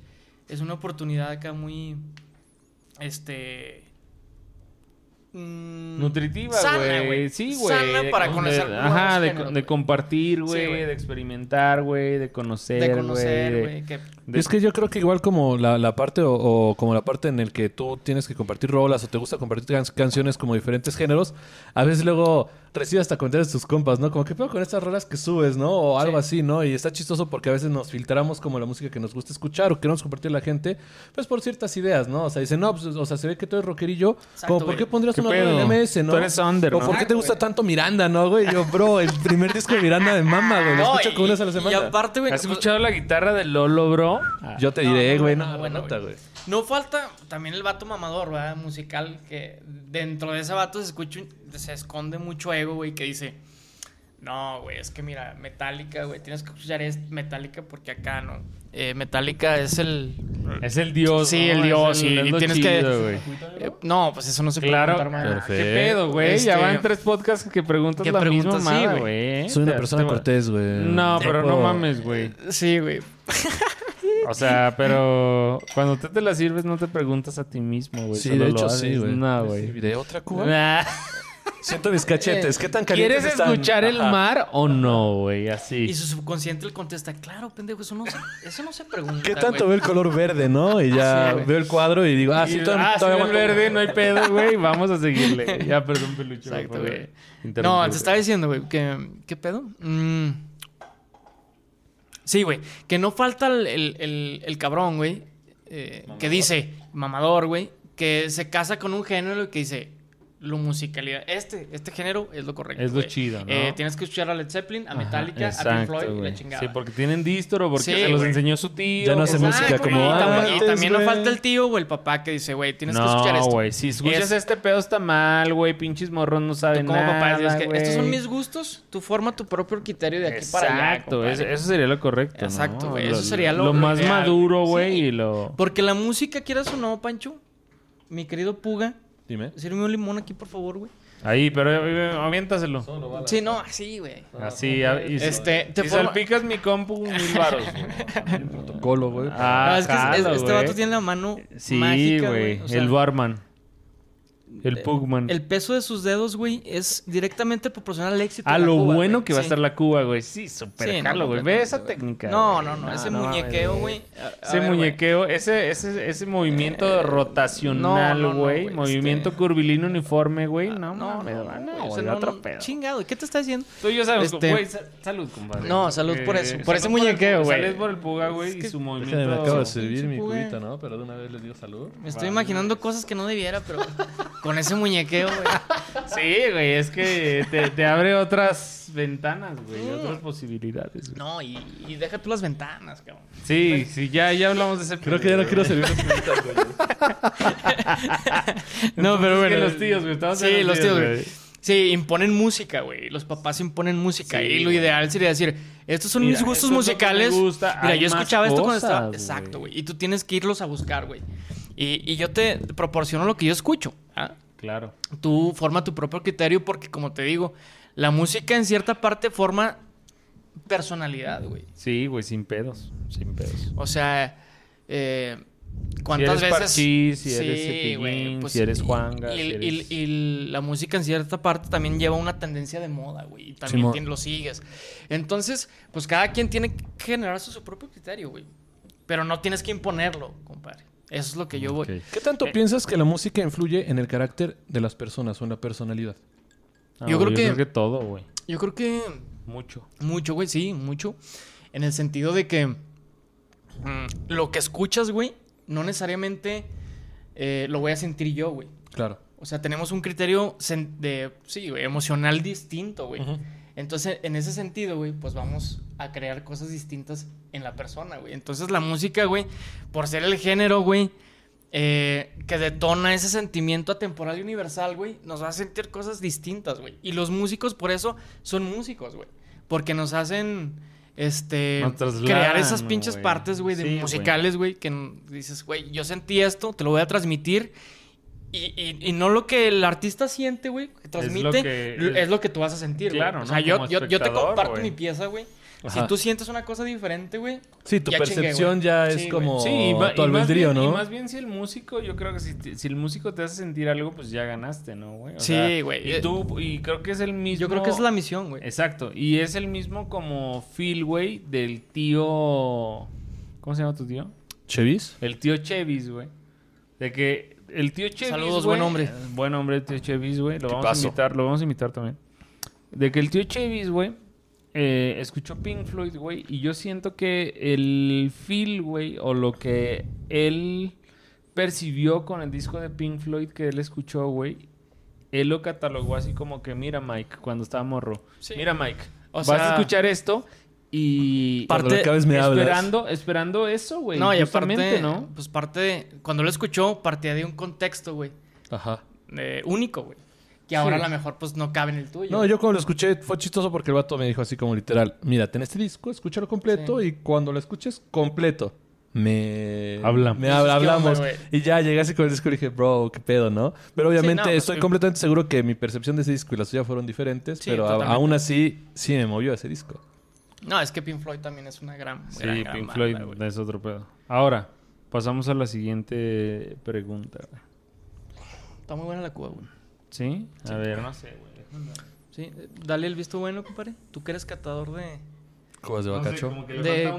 es una oportunidad acá muy, este, mm, nutritiva, güey. güey. Sí, güey. Sana para de- conocer Ajá, de, géneros, de güey. compartir, güey, Sí, güey. de experimentar, güey, de conocer, de conocer, güey. que- de- Es que yo creo que igual como la, la parte o, o como la parte en el que tú tienes que compartir rolas o te gusta compartir can- canciones como diferentes géneros, a veces luego recibes hasta comentarios de tus compas, ¿no? Como que pedo con estas rolas que subes, ¿no? O algo así, ¿no? Y está chistoso porque a veces nos filtramos como la música que nos gusta escuchar o queremos compartir a la gente, pues por ciertas ideas, ¿no? O sea, dicen, no, pues, o sea, se ve que tú eres rockerillo, Exacto, como, ¿por güey. qué pondrías ¿Qué una rola en MS, no? Tú eres under, O ¿no? ¿por qué te gusta tanto Miranda, no, güey? Yo, bro, el primer disco de Miranda de mama, güey. Lo No, escucho como una vez a la y, y semana. aparte, güey. ¿Has escuchado la guitarra de Lolo, bro? Yo te No, diré, no, güey, no, no, no, bueno, bueno, güey. No falta también el vato mamador, ¿verdad? Musical, que dentro de ese vato se escucha, un- se esconde mucho ego, güey, que dice, no, güey, es que mira, Metallica, güey, tienes que escuchar es Metallica porque acá, ¿no? Eh, Metallica es el... Es el dios, Sí, ¿no? el dios, Es sí, es y tienes que- chido, güey. eh, no, pues eso no se puede Claro. preguntar, man. Perfecto. ¿Qué pedo, güey? Ya Este- van tres podcasts que preguntas que la preguntas, misma sí, güey. güey. Soy una persona te- cortés, güey. No, pero no mames, güey. Sí, güey. O sea, pero cuando tú te la sirves no te preguntas a ti mismo, güey. Sí, Solo de hecho sí, güey. No, güey. ¿De otra Cuba? Nah. Siento mis cachetes. ¿Qué tan calientes ¿Quieres están? escuchar el Ajá. mar o no, güey? Así. Y su subconsciente le contesta, claro, pendejo, eso no se, eso no se pregunta, ¿Qué tanto güey". veo el color verde, no? Y ya Sí, güey. veo el cuadro y digo, ah, sí, todavía, ah, todavía sí, el verde, no hay pedo, güey. Vamos a seguirle. Ya, perdón, peluche. Exacto, güey. No, te estaba diciendo, güey, que... ¿Qué pedo? Mm. Sí, güey, que no falta el, el- el- el cabrón, güey, eh, que dice, mamador, güey, que se casa con un género y que dice, lo musicalidad, este, este género es lo correcto, Es lo güey. chido, ¿no? Eh, tienes que escuchar a Led Zeppelin, a Ajá, Metallica, a exacto, Pink Floyd y la chingada. Sí, porque tienen distro, porque Sí, se los enseñó su tío. Ya no hace música Exacto, como y tam- Y antes, también no falta el tío o el papá que dice, güey, tienes que escuchar No, esto. güey, si escuchas Es- este pedo está mal, güey, pinches morros no Tú saben como nada, papá dices que estos son mis gustos, tú forma tu propio criterio de aquí para allá. Exacto, eso, sería lo correcto, ¿no? Exacto, güey, eso sería lo- Lo lo más maduro, güey, Sí. y lo... Porque la música, quieras o no, Pancho, mi querido Puga, Dime. sirve un limón aquí, por favor, güey. Ahí, pero eh, aviéntaselo. Sí, no, así, güey. Así, a- y, Este, te y forma- salpicas mi compu mil varos. güey. Protocolo, güey. Ah, No, es que este vato tiene la mano Sí, mágica, güey, güey. o sea, el barman. El Pugman. el peso de sus dedos, güey, es directamente proporcional al éxito. A de la lo Cuba, bueno güey. que va a Sí. estar la Cuba, güey. Sí, súper Sí, no, güey. Ve esa güey. técnica. No, no, no, ese muñequeo, güey. a- a Ese güey. muñequeo, ese, ese, ese movimiento no, rotacional, no, no, güey. güey, movimiento este- curvilíneo uniforme, güey. No, No, no, mames, no, no, güey, no, o sea, otro no, pedo. Chingado, ¿qué te está diciendo? Tú ya sabes, Este- güey, sa- salud, compadre. No, salud por eso, por ese muñequeo, güey. Salud por el puga, güey, y que- su movimiento. me acabo de servir mi cubita, ¿no? Pero de una vez les digo salud. Me estoy imaginando cosas que no debiera, pero con ese muñequeo, güey. Sí, güey, es que te, te abre otras ventanas, güey, otras posibilidades. güey. No, y, y deja tú las ventanas, cabrón. Sí, sí, ya, ya hablamos de ese Creo que ya no quiero servir mis cubitas, güey. No, pero Es que bueno. los tíos, güey, estamos Sí, los tíos, güey. Sí, imponen música, güey. Los papás imponen música. Sí, y lo güey. ideal sería decir, estos son Mira, mis gustos musicales. gusta, Mira, hay yo escuchaba esto cuando estaba. Exacto, güey. Y tú tienes que irlos a buscar, güey. Y, y yo te proporciono lo que yo escucho. ¿ah? Claro. Tú forma tu propio criterio porque, como te digo, la música en cierta parte forma personalidad, güey. Sí, güey, sin pedos, sin pedos. O sea, eh, ¿cuántas Si eres veces? Parchís, si eres Cepillín, pues, si eres Juanga, Y, si eres- y la música en cierta parte también lleva una tendencia de moda, güey. Y también tien- lo sigues. Entonces, pues cada quien tiene que generar su, su propio criterio, güey. Pero no tienes que imponerlo, compadre. Eso es lo que yo voy. ¿Qué tanto piensas que la música influye en el carácter de las personas o en la personalidad? No, Yo güey, creo que- todo, güey. Yo creo que Mucho. Mucho, güey, sí, mucho. En el sentido de que mm, lo que escuchas, güey, no necesariamente eh, lo voy a sentir yo, güey. Claro. O sea, tenemos un criterio de, sí, güey, emocional distinto, güey. Entonces, en ese sentido, güey, pues vamos a crear cosas distintas en la persona, güey. Entonces, la música, güey, por ser el género, güey, eh, que detona ese sentimiento atemporal y universal, güey, nos va a sentir cosas distintas, güey. Y los músicos, por eso, son músicos, güey. Porque nos hacen, este, Nos crear esas pinches partes, güey, de Sí, musicales, güey, que dices, güey, yo sentí esto, te lo voy a transmitir. Y, y- y no lo que el artista siente, güey, que transmite, que- es, lo que tú vas a sentir, güey. Claro, O ¿no? sea, yo, Como yo, yo te comparto mi pieza, güey. Ajá. Si tú sientes una cosa diferente, güey. Sí, tu Ya percepción ya es como Sí, tu y más albedrío, bien, y ¿no? más bien si el músico, yo creo que si, te- si el músico te hace sentir algo, pues ya ganaste, ¿no, güey? O Sí, güey. Y tú, y creo que es el mismo. Yo creo que es la misión, güey. Exacto. Y es el mismo como feel, güey, del tío. ¿Cómo se llama tu tío? ¿Chevis? El tío Chevis, güey. De que el tío Chevis. Saludos, güey, buen hombre. eh, Buen hombre, el tío Chevis, güey. Lo vamos a invitar, lo vamos a invitar también. De que el tío Chevis, güey, eh, escuchó Pink Floyd, güey. Y yo siento que el feel, güey, o lo que él percibió con el disco de Pink Floyd que él escuchó, güey. Él lo catalogó así como que, mira, Mike, cuando estaba morro. Sí. Mira, Mike, O vas a escuchar esto y... Parte- me hablas. Esperando, esperando eso, güey. no, y aparte, ¿no? pues parte de... Cuando lo escuchó, partía de un contexto, güey. Ajá. eh, único, güey. Que ahora Sí. a lo mejor, pues, no cabe en el tuyo. No, yo cuando lo escuché fue chistoso porque el vato me dijo así como literal, mira, ten este disco, escúchalo completo Sí. y cuando lo escuches completo, me... Hablamos. Me habla- ¿Qué onda, hablamos. y ya llegué así con el disco y dije, bro, qué pedo, ¿no? Pero obviamente no, pues, estoy completamente seguro que mi percepción de ese disco y la suya fueron diferentes, Sí, pero a- aún así sí me movió ese disco. No, es que Pink Floyd también es una gran... Sí, gran, gran Pink Floyd es otro pedo. Ahora, pasamos a la siguiente pregunta. Está muy buena la Cuba, güey. ¿Sí? A ver, no sé, güey. Sí, dale el visto bueno, compadre. Tú que eres catador de... Cubas de bacacho. De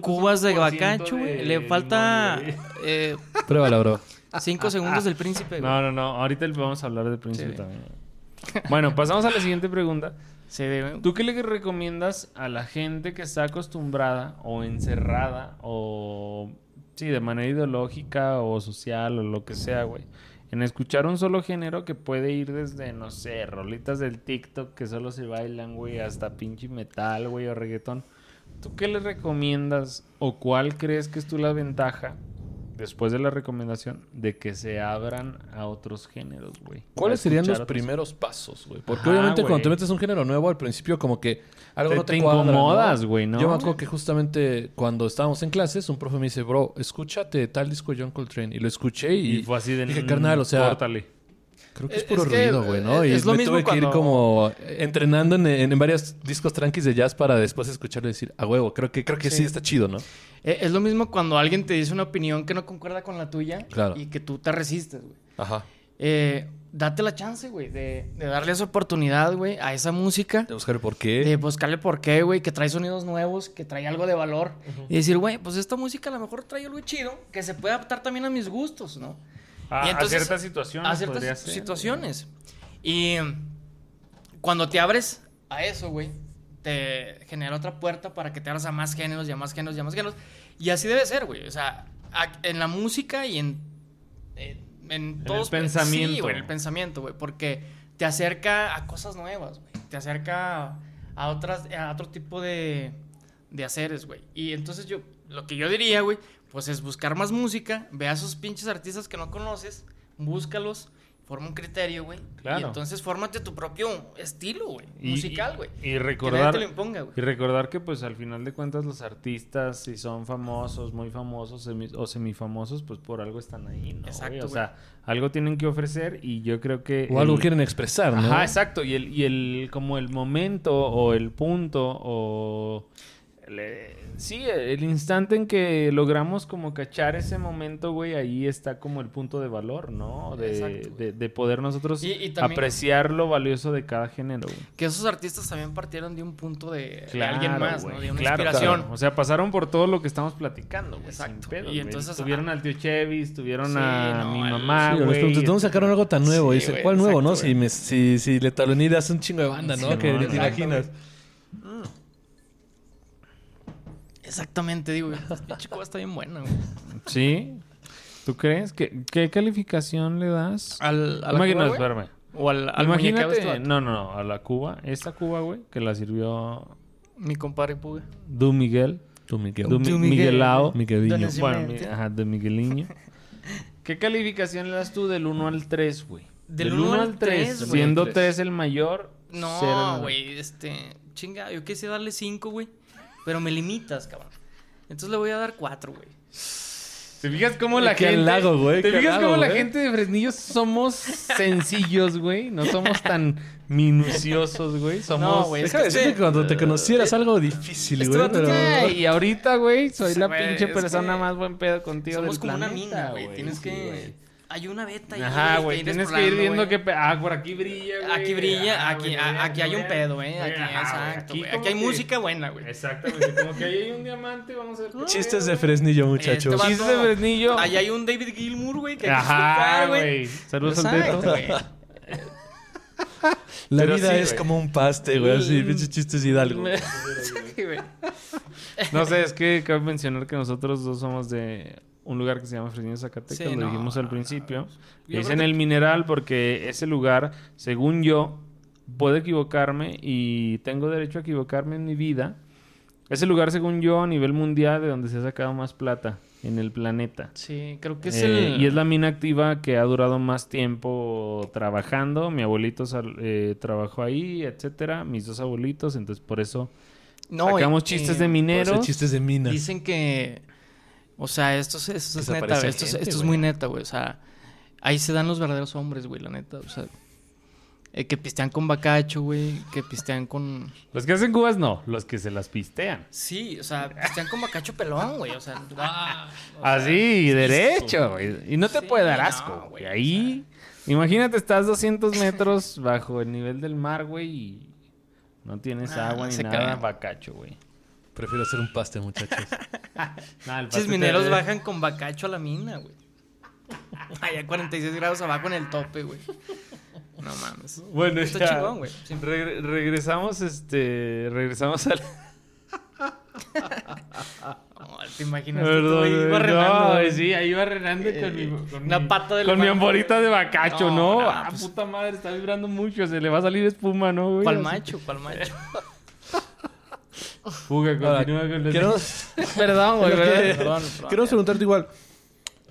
Cubas de bacacho, güey. Le falta eh, Pruébala, bro. cinco segundos del príncipe, güey. No, no, no. Ahorita vamos a hablar de Príncipe Sí. también. Bueno, pasamos a la siguiente pregunta. Se. ¿Tú qué le recomiendas a la gente que está acostumbrada o encerrada o, sí, de manera ideológica o social o lo que sea, güey? En escuchar un solo género que puede ir desde, no sé, rolitas del TikTok que solo se bailan, güey, hasta pinche metal, güey, o reggaetón. ¿Tú qué le recomiendas o cuál crees que es tú la ventaja, después de la recomendación, de que se abran a otros géneros, güey? ¿Cuáles serían los primeros pasos, güey? Porque Ajá, obviamente güey. cuando te metes a un género nuevo, al principio como que algo Te- no te, te cuadra, incomodas, ¿no? güey, ¿no? Yo me acuerdo que justamente cuando estábamos en clases, un profe me dice, bro, escúchate tal disco de John Coltrane. Y lo escuché y, Y fue así de... dije, "Mm, carnal, o sea, córtale". Creo que es Es- puro es que, ruido, güey, ¿no? eh, Y es lo me mismo tuve que ir cuando- como entrenando en, en, en varios discos tranquis de jazz para después escucharlo y decir, a huevo, creo que, creo que sí. Sí. está chido, ¿no? Eh, Es lo mismo cuando alguien te dice una opinión que no concuerda con la tuya Claro. y que tú te resistes, güey. Ajá. Eh, date la chance, güey, de, de darle esa oportunidad, güey, a esa música. De buscar el por qué. De buscarle por qué, güey, que trae sonidos nuevos, que trae algo de valor. Y decir, güey, pues esta música a lo mejor trae algo chido, que se puede adaptar también a mis gustos, ¿no? A, Y a entonces- ciertas situaciones. a ciertas ser, situaciones. Y cuando te abres a eso, güey, te genera otra puerta para que te abras a más géneros y a más géneros y a más géneros. Y así debe ser, güey. O sea, a- en la música y en, en, en todos- pensamiento. Sí, güey, en el pensamiento, güey. Porque te acerca a cosas nuevas, güey. Te acerca a, otras, a otro tipo de, de haceres, güey. Y entonces yo, lo que yo diría, güey, pues es buscar más música, ve a esos pinches artistas que no conoces, búscalos, forma un criterio, güey. Claro. Y entonces fórmate tu propio estilo, güey, musical, güey. Y, y Que nadie recordar. te lo imponga, güey. Y recordar que, pues, al final de cuentas, los artistas, si son famosos, muy famosos semi- o semifamosos, pues por algo están ahí, ¿no? Exacto, O sea, algo tienen que ofrecer y yo creo que. O algo quieren expresar, ¿no? Ajá, exacto. Y el, y el, como el momento o el punto o... el, sí, el instante en que logramos como cachar ese momento, güey, ahí está como el punto de valor, ¿no? De, Exacto, güey. de, de poder nosotros Y- y también- apreciar lo valioso de cada género, güey. Que esos artistas también partieron de un punto de, de alguien más, güey. ¿no? De una Claro, inspiración. claro. O sea, pasaron por todo lo que estamos platicando, güey. Exacto. Sin pedos, Y entonces, tuvieron ah, al tío Chevy, tuvieron Sí, a no, mi mamá, Sí, güey. ¿dónde sacaron algo tan nuevo? Sí, y dice, ¿cuál nuevo, no? Si, me, si, si le taloneras un chingo de banda, ¿no? Sí, que no, te exacto, imaginas. Exactamente, digo, esta pinche cuba está bien buena, güey. Sí. ¿Tú crees? ¿Qué, qué calificación le das? Al, a la Imagina- cuba, güey? O al, al Imagínate, este no, no, no, a la Cuba, esta Cuba, güey, que la sirvió Mi compadre Puga. Du Miguel, Tú, Miguel. Du, Du Miguel. Miguelao, Migueliño. Bueno, mi- ajá, de Migueliño. ¿Qué calificación le das tú del 1 al 3, güey? Del uno al tres, güey. siendo Tres. 3 el mayor. No, güey, este... Chinga, yo quise darle cinco, güey. Pero me limitas, cabrón. Entonces le voy a dar cuatro, güey. ¿Te fijas cómo la Qué gente... halago, güey, ¿Te fijas cómo la gente de Fresnillo somos sencillos, güey? No somos tan minuciosos, güey. Somos... No, güey. Es Deja de que decirte que cuando te conocieras algo difícil, este güey. pero- Y ahorita, güey, soy Sí, la güey, pinche persona que más buen pedo contigo Somos del como una mina, güey. Tienes Sí, que. Hay una beta ahí. Ajá, güey. Tienes que ir viendo güey. que... pe- Ah, por aquí brilla, güey. Aquí brilla, Ah, aquí, güey, a- mira, aquí hay un pedo, eh. Aquí, exacto. Aquí hay que- música buena, güey. Exactamente. Como que ahí hay un diamante, vamos a ver. qué Chistes de. Fresnillo, muchachos. Este Chistes de Fresnillo. Ahí hay un David Gilmour, güey, que hay Ajá, güey. Saludos al teto. La Pero vida sí, es como un paste, güey. Así, pinches chistes hidalgo. Sí. No sé, es que cabe mencionar que nosotros dos somos de un lugar que se llama Fresnillo Zacatecas, Sí, lo no, dijimos al no, principio. Yo es en que- el mineral porque ese lugar, según yo, puedo equivocarme y tengo derecho a equivocarme en mi vida. Ese lugar, según yo, a nivel mundial, de donde se ha sacado más plata en el planeta. Sí, creo que es Eh, el. Y es la mina activa que ha durado más tiempo trabajando. Mi abuelito sal- eh, trabajó ahí, etcétera. Mis dos abuelitos, entonces por eso No, sacamos y- chistes de mineros. chistes de minas. Dicen que. O sea, esto es, esto es neta, Esto, gente, esto es muy neta, güey. O sea, ahí se dan los verdaderos hombres, güey, la neta. O sea, eh, que pistean con bacacho, güey. Que pistean con. Los que hacen cubas no, los que se las pistean. Sí, o sea, pistean con bacacho pelón, güey. O sea, ah, o Así, sea, derecho, güey. Y no te Sí, puede dar asco, güey, güey. Ahí, imagínate, estás 200 metros bajo el nivel del mar, güey, y no tienes Ah, agua no ni se nada, crean. bacacho, güey. Prefiero hacer un paste, muchachos. Nah, el paste mineros te- bajan con bacacho a la mina, güey. Allá 46 grados abajo en el tope, güey. No mames. Bueno, Está ya. chingón, güey. Sí. Regresamos, este, regresamos al... No, te imaginas que Perdón, tú ahí güey. barrenando, No, güey. sí, ahí va renando con mi... Eh, Con una mi- pata del Con mi amborita de bacacho, ¿no? No, no, ah, pues- puta madre, está vibrando mucho. Se le va a salir espuma, ¿no, güey? ¿Cuál Así. macho? ¿Cuál macho? Fuga, Ahora, continúa con la... quiero, Perdón, güey. Perdón, quiero preguntarte igual.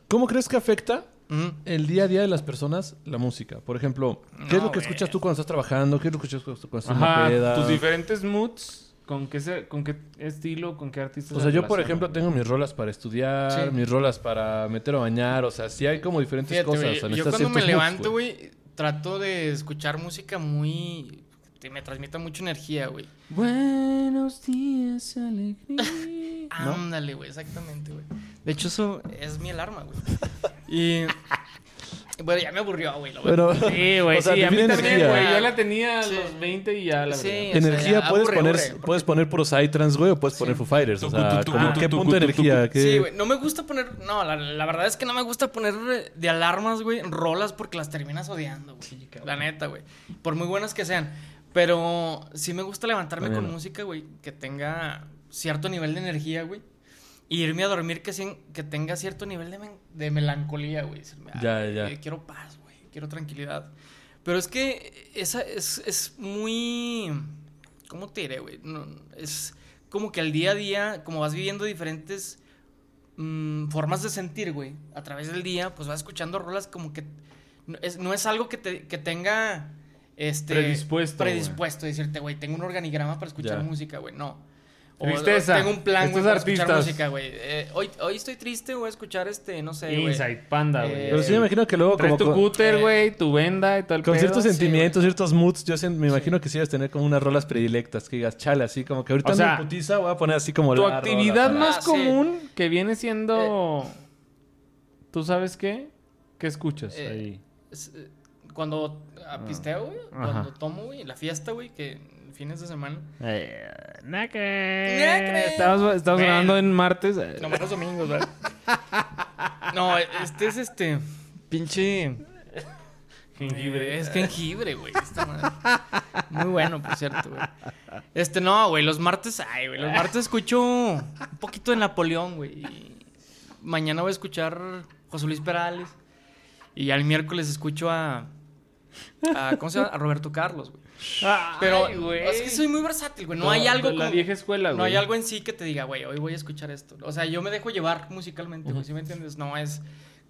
¿Cómo crees que afecta Mm. el día a día de las personas la música? Por ejemplo, ¿qué es lo que escuchas tú cuando estás trabajando? ¿Qué es lo que escuchas cuando estás en una Ajá, peda? tus diferentes moods, ¿con qué, se- con qué estilo, con qué artistas O se sea, yo por ejemplo tengo mis rolas para estudiar, Sí. mis rolas para meter a bañar, o sea, sí hay como diferentes Fíjate, cosas. güey, o sea, yo cuando me levanto, güey, trato de escuchar música muy... me transmita mucha energía, güey. Buenos días, alegría. Ándale, güey, exactamente, güey. De hecho, eso es mi alarma, güey. Y... Bueno, ya me aburrió, güey. Pero, Sí, güey, o sea, sí, a mí define también, energía. güey. Yo la tenía a Sí. los 20 y ya la Sí. verdad. o sea, energía ya puedes aburre, poner aburre. puedes poner puros trans, güey, o puedes poner Foo Fighters, o sea, como qué punto de energía, ¿Qué- Sí, güey. No me gusta poner. No, la, la verdad es que no me gusta poner de alarmas, güey, rolas porque las terminas odiando, güey. La neta, güey. Por muy buenas que sean. Pero sí me gusta levantarme con música, güey, que tenga cierto nivel de energía, güey. Y irme a dormir que, sin- que tenga cierto nivel de, men- de melancolía, güey. Decirme, "Ay, Ya, ya. eh, quiero paz, güey. Quiero tranquilidad. Pero es que esa es, es muy. ¿Cómo te diré, güey? No, es como que al día a día, como vas viviendo diferentes mm, formas de sentir, güey, a través del día, pues vas escuchando rolas como que no es, no es algo que, te, que tenga este Predispuesto, predispuesto decirte, güey, tengo un organigrama para escuchar Ya. música, güey, no. O, Tristeza. o tengo un plan, güey, para escuchar música, güey. Eh, hoy, hoy estoy triste, voy a escuchar este, no sé, güey. Insight Panda, güey. Eh, Pero sí me imagino que luego Traes como tu cúter, eh, güey, tu venda y todo el con pedo. ciertos sí, sentimientos, ciertos moods, yo me imagino que sí debes tener como unas rolas predilectas, que digas, chale, así como que ahorita O sea, en putiza, voy a poner así como Tu la actividad más Ah, sí. común que viene siendo... ¿Tú sabes qué? ¿Qué escuchas Eh, ahí? Cuando ah, pisteo, güey, cuando tomo, güey, la fiesta, güey, que fines de semana. Eh, nada que- Nacre. Estamos, estamos Bueno. grabando en martes. Nomás los domingos, ¿verdad? no, este es este. Pinche. Jengibre. Es jengibre, güey. Muy bueno, por cierto, güey. Este, no, güey. Los martes, ay, güey. Los martes escucho un poquito de Napoleón, güey. Mañana voy a escuchar José Luis Perales. Y al miércoles escucho a. a ¿Cómo se llama? A Roberto Carlos, güey. Pero Ay, güey. es que soy muy versátil, güey. No hay algo de la como- vieja escuela, No güey. hay algo en sí que te diga, güey, hoy voy a escuchar esto. O sea, yo me dejo llevar musicalmente, güey, ¿sí me entiendes? No es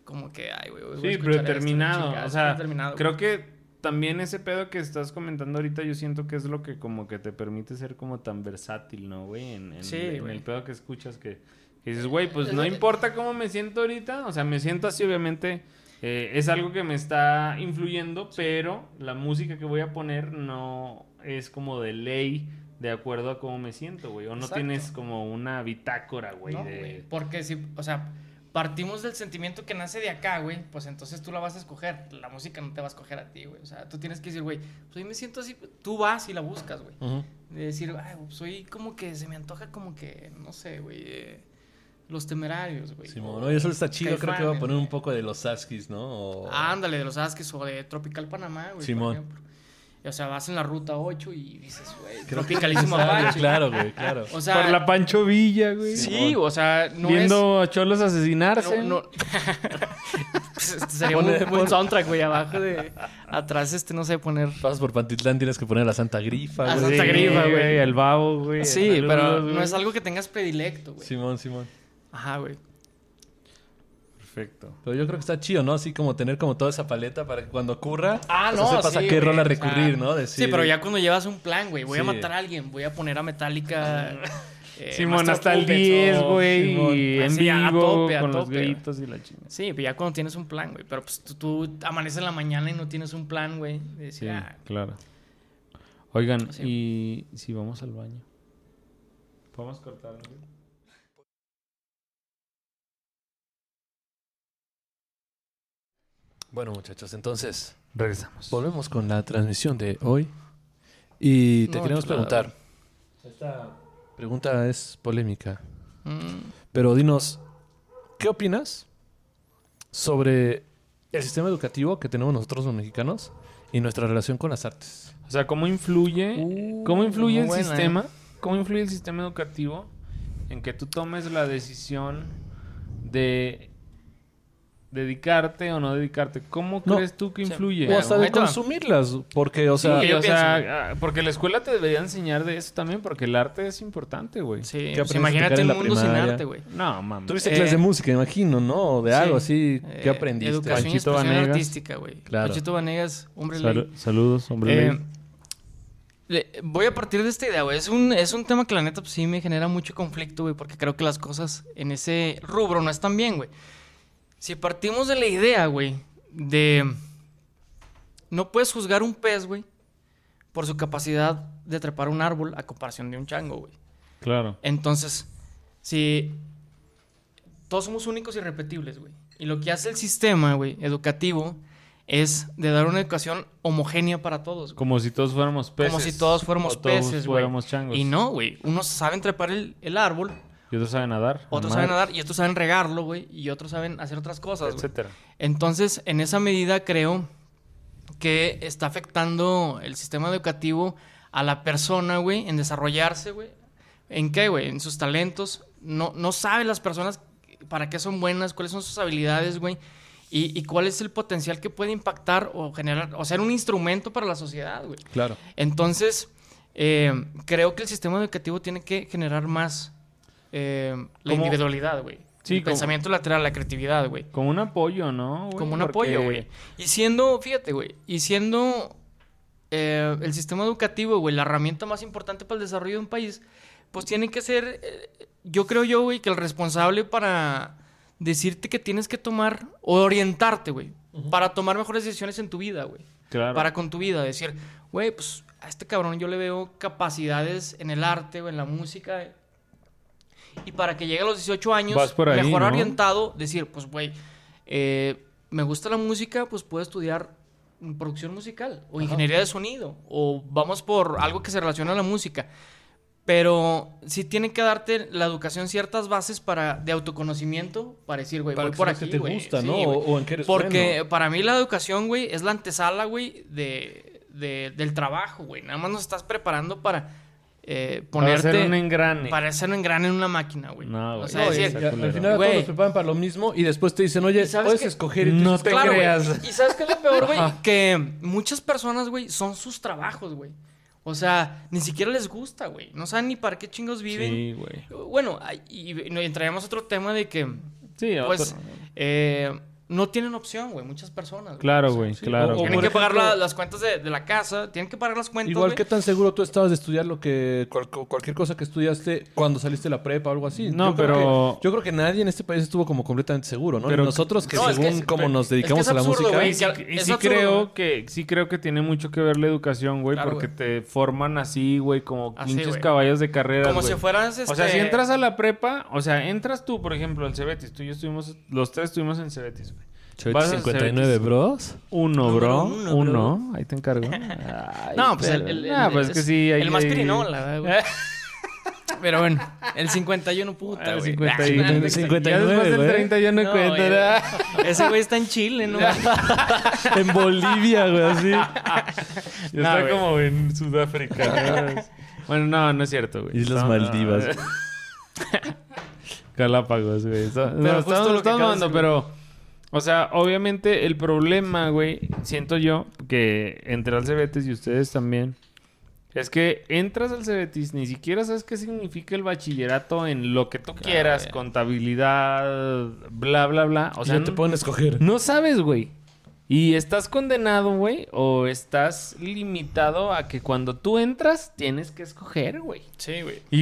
como que, ay, güey, voy a Sí, escuchar esto, predeterminado. chingada, o sea, predeterminado, creo que también ese pedo que estás comentando ahorita, yo siento que es lo que como que te permite ser como tan versátil, ¿no, güey? En, en- Sí, en el pedo que escuchas que, dices, güey, pues no importa cómo me siento ahorita. O sea, me siento así, obviamente. Eh, es algo que me está influyendo, pero la música que voy a poner no es como de ley de acuerdo a cómo me siento, güey. O no Exacto. tienes como una bitácora, güey. No, de... güey, Porque si, o sea, partimos del sentimiento que nace de acá, güey, pues entonces tú la vas a escoger. La música no te va a escoger a ti, güey. O sea, tú tienes que decir, güey, pues hoy me siento así. Tú vas y la buscas, güey. Ujú. De decir, ay, pues hoy como que se me antoja como que, no sé, güey, eh, los temerarios, güey. Simón, O- oye, eso está chido. Creo que va a poner un poco de los Saskis, ¿no? O- Ah, ándale, de los Asques o de Tropical Panamá, güey. Simón. Por ejemplo. O sea, vas en la ruta 8 y dices, güey, tropicalísimo Claro, Apache. Claro, güey, claro. O sea, Por la Pancho Villa, güey. sí, o sea, no Viendo a cholos es... asesinarse. No, no. Este sería un buen soundtrack, güey, abajo de... Atrás, este, no sé, poner... Pasas por Pantitlán, tienes que poner la Santa Grifa, güey. Santa Grifa, güey. El babo, güey. Sí, pero no es algo que tengas predilecto, güey. Simón, Simón. Ajá, güey. Perfecto. Pero yo creo que está chido, ¿no? Así como tener como toda esa paleta para que cuando ocurra, Ah, pues, no, sepas a sí, qué güey, rola o sea, recurrir, ¿no? Decir, Sí, pero ya cuando llevas un plan, güey, voy a matar a alguien, voy a poner a Metallica. eh, Simón, hasta el Puppets 10, o- güey. Y en Así, a vivo, tope, a con los tope. gritos y la chingada. Sí, pero ya cuando tienes un plan, güey. Pero pues tú, tú amaneces en la mañana y no tienes un plan, güey. de decir, Sí, ah, claro. Oigan, Sí. y si vamos al baño. ¿Podemos cortar? güey? Bueno, muchachos, entonces Regresamos. volvemos con la transmisión de hoy. Y te No, queremos preguntar. Esta pregunta es polémica. mm, Pero dinos, ¿qué opinas sobre el sistema educativo que tenemos nosotros los mexicanos y nuestra relación con las artes? O sea, ¿cómo influye, Uh, cómo influye el buena, sistema? ¿Cómo influye el sistema educativo en que tú tomes la decisión de dedicarte o no dedicarte? ¿Cómo No, crees tú que influye? O hasta de consumirlas, porque, o Sí, sea, que yo o sea, porque la escuela te debería enseñar de eso también, porque el arte es importante, güey. sí, ¿Qué pues imagínate la mundo sin arte, güey. No, mames. tuviste Eh, clases de música, imagino, ¿no? O de algo Sí. así. ¿Qué Eh, aprendiste? Educación Panchito Vanegas. artística, güey. Claro. Panchito Vanegas, hombre Sal- ley. saludos, hombre. Eh, ley. le- voy a partir de esta idea, güey. Es un, es un tema que la neta pues, sí me genera mucho conflicto, güey, porque creo que las cosas en ese rubro no están bien, güey. Si partimos de la idea, güey, de... No puedes juzgar un pez, güey, por su capacidad de trepar un árbol a comparación de un chango, güey. Claro. Entonces, si todos somos únicos y repetibles, güey. Y lo que hace el sistema, güey, educativo, es de dar una educación homogénea para todos, güey. Como si todos fuéramos peces. Como si todos fuéramos o todos peces, güey. fuéramos changos. Y no, güey. Unos saben trepar el, el árbol, Y otros saben nadar. otros saben nadar y otros saben regarlo, güey. Y otros saben hacer otras cosas, güey. Etcétera. Entonces, en esa medida creo que está afectando el sistema educativo a la persona, güey, en desarrollarse, güey. ¿En qué, güey? En sus talentos. No, no saben las personas para qué son buenas, cuáles son sus habilidades, güey. Y, y cuál es el potencial que puede impactar o generar, o ser un instrumento para la sociedad, güey. Claro. Entonces, eh, creo que el sistema educativo tiene que generar más eh, la individualidad, güey. Sí, el como- pensamiento lateral, la creatividad, güey. Como un apoyo, ¿no? Como un Porque- apoyo, güey. Y siendo, fíjate, güey, y siendo eh, el sistema educativo, güey, la herramienta más importante para el desarrollo de un país, pues tiene que ser, eh, yo creo yo, güey, que el responsable para decirte que tienes que tomar o orientarte, güey, para tomar mejores decisiones en tu vida, güey. Claro. Para con tu vida, decir, güey, pues a este cabrón yo le veo capacidades en el arte o en la música. Y para que llegue a los 18 años, ahí, mejor ¿no? orientado, decir, pues, güey, eh, me gusta la música, pues puedo estudiar producción musical o ingeniería de sonido o vamos por algo que se relaciona a la música. Pero sí tiene que darte la educación ciertas bases para de autoconocimiento para decir, güey, voy que por aquí, qué te güey. gusta, Sí, ¿no? o en qué eres Porque bueno. para mí la educación, güey, es la antesala, güey, de, de- del trabajo, güey. Nada más nos estás preparando para eh, Para ponerte... hacer un engrane. Para hacer un engrane en una máquina, güey. No, O güey. sea, No, y- decir, y al final a todos Güey. los preparan para lo mismo y después te dicen, oye, ¿Y sabes puedes escoger. y No te Claro, güey. creas. Y sabes qué es lo peor, güey? Ajá. que muchas personas, güey, son sus trabajos, güey. O sea, ni siquiera les gusta, güey. No saben ni para qué chingos viven. Sí, güey. Bueno, ay, y, y entraríamos a otro tema de que Sí, pues otro- eh, no tienen opción, güey, muchas personas. güey. Claro, güey, Sí, claro. o- o güey. Tienen que pagar la- las cuentas de, de la casa, tienen que pagar las cuentas, Igual. ¿qué tan seguro tú estabas de estudiar lo que cual- cualquier cosa que estudiaste cuando saliste de la prepa o algo así? No, Yo creo pero- que- yo creo que nadie en este país estuvo como completamente seguro, ¿no? Pero- nosotros que No, es que según como pero- nos es que dedicamos a la música... Y sí, que- y es sí absurdo, creo que sí creo que tiene mucho que ver la educación, güey, Claro, porque te forman así, güey, como Así, pinches caballos de carrera, Como güey. si fueras, O sea, este, si entras a la prepa, o sea, entras tú, por ejemplo, al Cebetis, tú y yo estuvimos, los tres estuvimos en Cebetis, güey. Vas al 59, Cebetis. bros. Uno, bro. uno, Uno, bro. ahí te encargo. Ay, No, pues el, pero- el, Ah, el- pues es que sí. ahí- El más ahí- pirinola, güey. Pero bueno, el 51, puta, güey. 50 y- Ah, 59, Ya después del güey. 30 ya no, No, cuenta. Ese güey está en Chile, ¿no? en Bolivia, güey, así. No, está como en Sudáfrica. bueno, no, no es cierto, güey. Islas No, Maldivas. no. Galápagos, güey. No, justo estamos, estamos hablando, pero... O sea, obviamente el problema, güey, siento yo, que entré al Cebetis y ustedes también, es que entras al Cebetis, ni siquiera sabes qué significa el bachillerato en lo que tú quieras, güey. contabilidad, bla, bla, bla. O sea, sea, te no- pueden escoger. no sabes, güey. Y estás condenado, güey, o estás limitado a que cuando tú entras tienes que escoger, güey. Sí, güey. Y,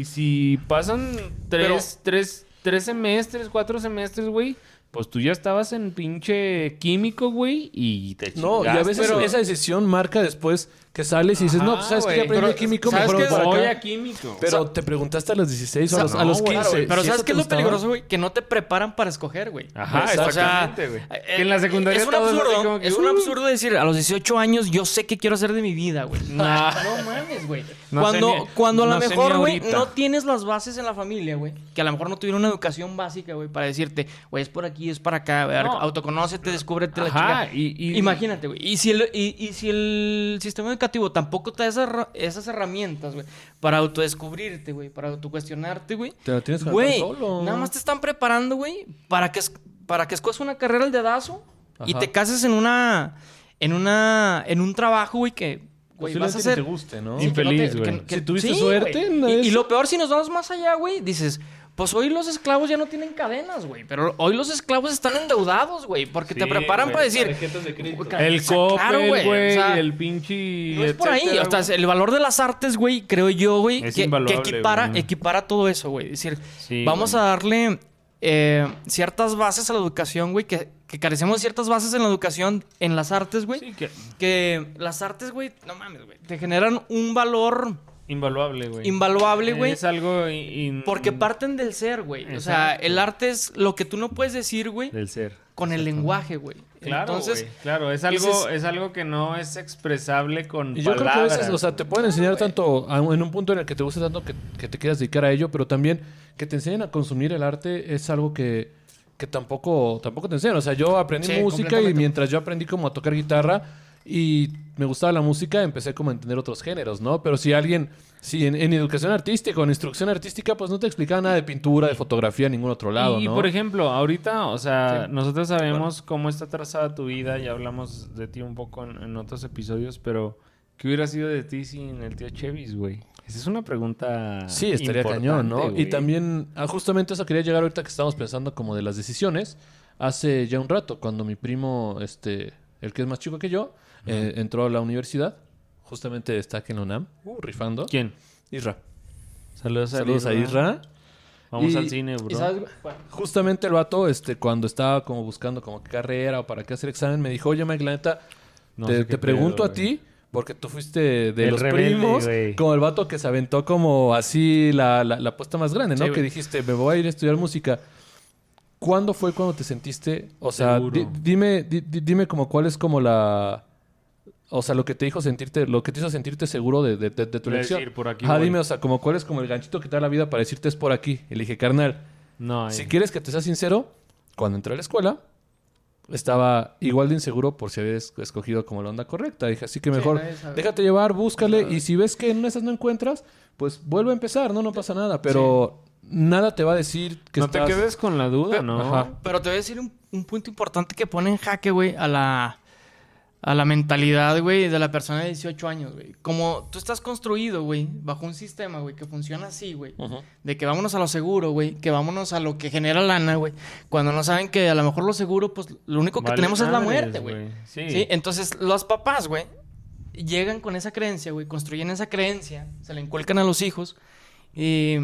y si pasan tres, tres, tres semestres, cuatro semestres, güey, pues tú ya estabas en pinche químico, güey, y te No, y a chingaste, veces esa decisión marca después que sales y dices, no, pues sabes que ya aprendí pero químico, ¿sabes mejor qué? voy a químico. Pero te preguntaste a los 16 o a los, a los no, güey, 15. claro, güey, Pero si ¿sabes qué es lo gustaba. peligroso, güey? Que no te preparan para escoger, güey. Ajá, sea, exactamente, güey. eh, Que en la secundaria es un absurdo, como que, es un uh. absurdo decir, a los 18 años yo sé qué quiero hacer de mi vida, güey. No. no mames, güey. No cuando sé cuando a lo no mejor, güey, no tienes las bases en la familia, güey. Que a lo mejor no tuvieron una educación básica, güey, para decirte, güey, es por aquí, es para acá, güey, autoconócete, descúbrete la chica. Imagínate, güey. Y si el, y, y si el sistema educativo tampoco te da esas, herra- esas herramientas, güey, para autodescubrirte, güey, para autocuestionarte, güey. Te la tienes que Güey, solo. nada más te están preparando, güey, para que, es- para que escojas una carrera al dedazo y te cases en una, en una, en un trabajo, güey, que, güey, vas a ser... te guste, ¿no? Infeliz, güey. Si tuviste suerte, no y lo peor, si nos vamos más allá, güey, dices, pues hoy los esclavos ya no tienen cadenas, güey. Pero hoy los esclavos están endeudados, güey. Porque te preparan güey. para decir. El Coppel, claro, güey, güey, o sea, el pinche... No es por ahí. O sea, el valor de las artes, güey, creo yo, güey, Es que, que equipara, güey. equipara todo eso, güey. Es decir, Sí, vamos a darle eh, ciertas bases a la educación, güey, que, que carecemos de ciertas bases en la educación, en las artes, güey. Sí, que... Que las artes, güey, no mames, güey, te generan un valor Invaluable, güey. invaluable, güey. Es algo in- Porque parten del ser, güey. O sea, el arte es lo que tú no puedes decir, güey, del ser. con el lenguaje, güey. Claro, Entonces, güey, claro, es algo, dices- es algo que no es expresable con Y yo creo que a palabras. veces, o sea, te pueden enseñar tanto a en un punto en el que te guste tanto que, que te quieras dedicar a ello, pero también que te enseñen a consumir el arte es algo que, que tampoco, tampoco te enseñan. O sea, yo aprendí Sí, música y mientras yo aprendí como a tocar guitarra y me gustaba la música, empecé como a entender otros géneros, ¿no? Pero si alguien, si en, en educación artística o en instrucción artística, pues no te explicaba nada de pintura, de fotografía, en ningún otro lado, y, ¿no? por ejemplo, ahorita, o sea, Sí. nosotros sabemos cómo está trazada tu vida, ya hablamos de ti un poco en, en otros episodios, pero ¿qué hubiera sido de ti sin el tío Chevis, güey? Esa es una pregunta. Sí, estaría cañón, ¿no? Y también, ah, justamente eso quería llegar ahorita que estamos pensando como de las decisiones. Hace ya un rato, cuando mi primo, este, el que es más chico que yo, eh, entró a la universidad, justamente está aquí en la UNAM, uh, rifando. ¿Quién? Isra. Saludos a Saludos a Isra. Vamos Y- al cine, bro. Justamente el vato, este, cuando estaba como buscando como qué carrera o para qué hacer examen, me dijo, oye, Mike, la neta, No te, te pregunto pedo, a ti, porque tú fuiste de El los rebelde, primos, como el vato que se aventó como así la, la, la apuesta más grande, ¿no? Sí, que dijiste, me voy a ir a estudiar música. ¿Cuándo fue cuando te sentiste? O sea, di- dime, di- di- dime como cuál es como la... O sea, lo que te dijo sentirte, lo que te hizo sentirte seguro de, de- de- de tu elección. decir, por aquí Ajá, voy. dime, o sea, como cuál es como el ganchito que te da la vida para decirte es por aquí. Y le dije, carnal, No, si eh. quieres que te sea sincero, cuando entré a la escuela, estaba igual de inseguro por si habías escogido como la onda correcta. Dije, así que mejor déjate llevar, búscale. Y si ves que en esas no encuentras, pues vuelve a empezar, ¿no? No pasa nada. Pero nada te va a decir que no estás... te quedes con la duda, ¿no? Ajá. Pero te voy a decir un, un punto importante que pone en jaque, güey, a la, a la mentalidad, güey, de la persona de 18 años, güey. Como tú estás construido, güey, bajo un sistema, güey, que funciona así, güey. De que vámonos a lo seguro, güey, que vámonos a lo que genera lana, güey. Cuando no saben que a lo mejor lo seguro, pues lo único que Vale tenemos es la muerte, güey. güey. Sí. Sí, entonces los papás, güey, llegan con esa creencia, güey, construyen esa creencia, se la inculcan a los hijos y,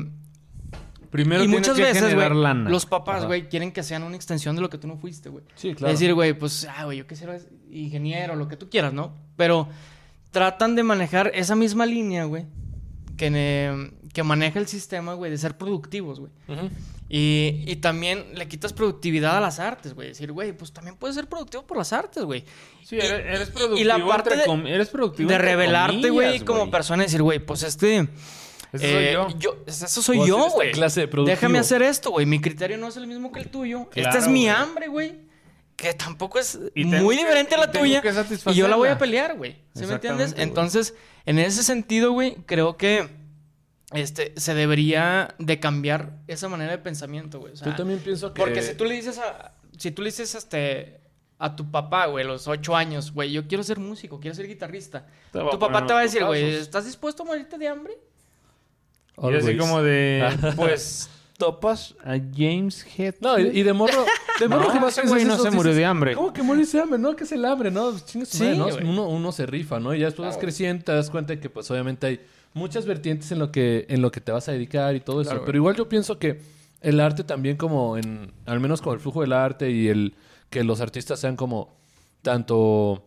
Primero y muchas que veces, güey, los papás, güey, quieren que sean una extensión de lo que tú no fuiste, güey. Sí, Es decir, güey, pues, ah, güey, yo qué sé, ingeniero, lo que tú quieras, ¿no? Pero tratan de manejar esa misma línea, güey, que, ne- que maneja el sistema, güey, de ser productivos, güey. Ujú. Y, y también le quitas productividad a las artes, güey. Decir, güey, pues también puedes ser productivo por las artes, güey. Sí, Y- eres, productivo. y la parte entre de- com- eres productivo De revelarte, güey, como persona. Decir, güey, pues este... Eso eh, soy yo. Eso soy yo, esta güey. clase de productivo. Déjame hacer esto, güey. Mi criterio no es el mismo que el tuyo. Esta Claro, es mi hambre, güey. Que tampoco es Y muy que- diferente a la tuya. Y yo la voy a pelear, güey. ¿Sí me entiendes? Entonces, en ese sentido, güey, creo que este, se debería de cambiar esa manera de pensamiento, güey. O sea, Yo también pienso que... porque si tú le dices a... Si tú le dices este, a tu papá, güey, a los ocho años, güey, yo quiero ser músico, quiero ser guitarrista. Tu papá te va a decir, güey. ¿estás dispuesto a morirte de hambre? Y así como de, pues, topas a James Hetfield. No, y, y de morro, de morro No, que más güey no se murió de hambre. ¿Cómo que morirse de hambre? No, que es el hambre, ¿no? Pues chingue su Sí, madre, ¿no? Uno, uno se rifa, ¿no? Y ya después vas Claro. creciendo, te das cuenta que pues obviamente hay muchas vertientes en lo que, en lo que te vas a dedicar y todo eso. Claro. Pero igual yo pienso que el arte también como en, al menos como el flujo del arte y el que los artistas sean como tanto,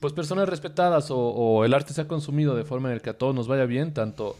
pues personas respetadas o, o el arte sea consumido de forma en la que a todos nos vaya bien, tanto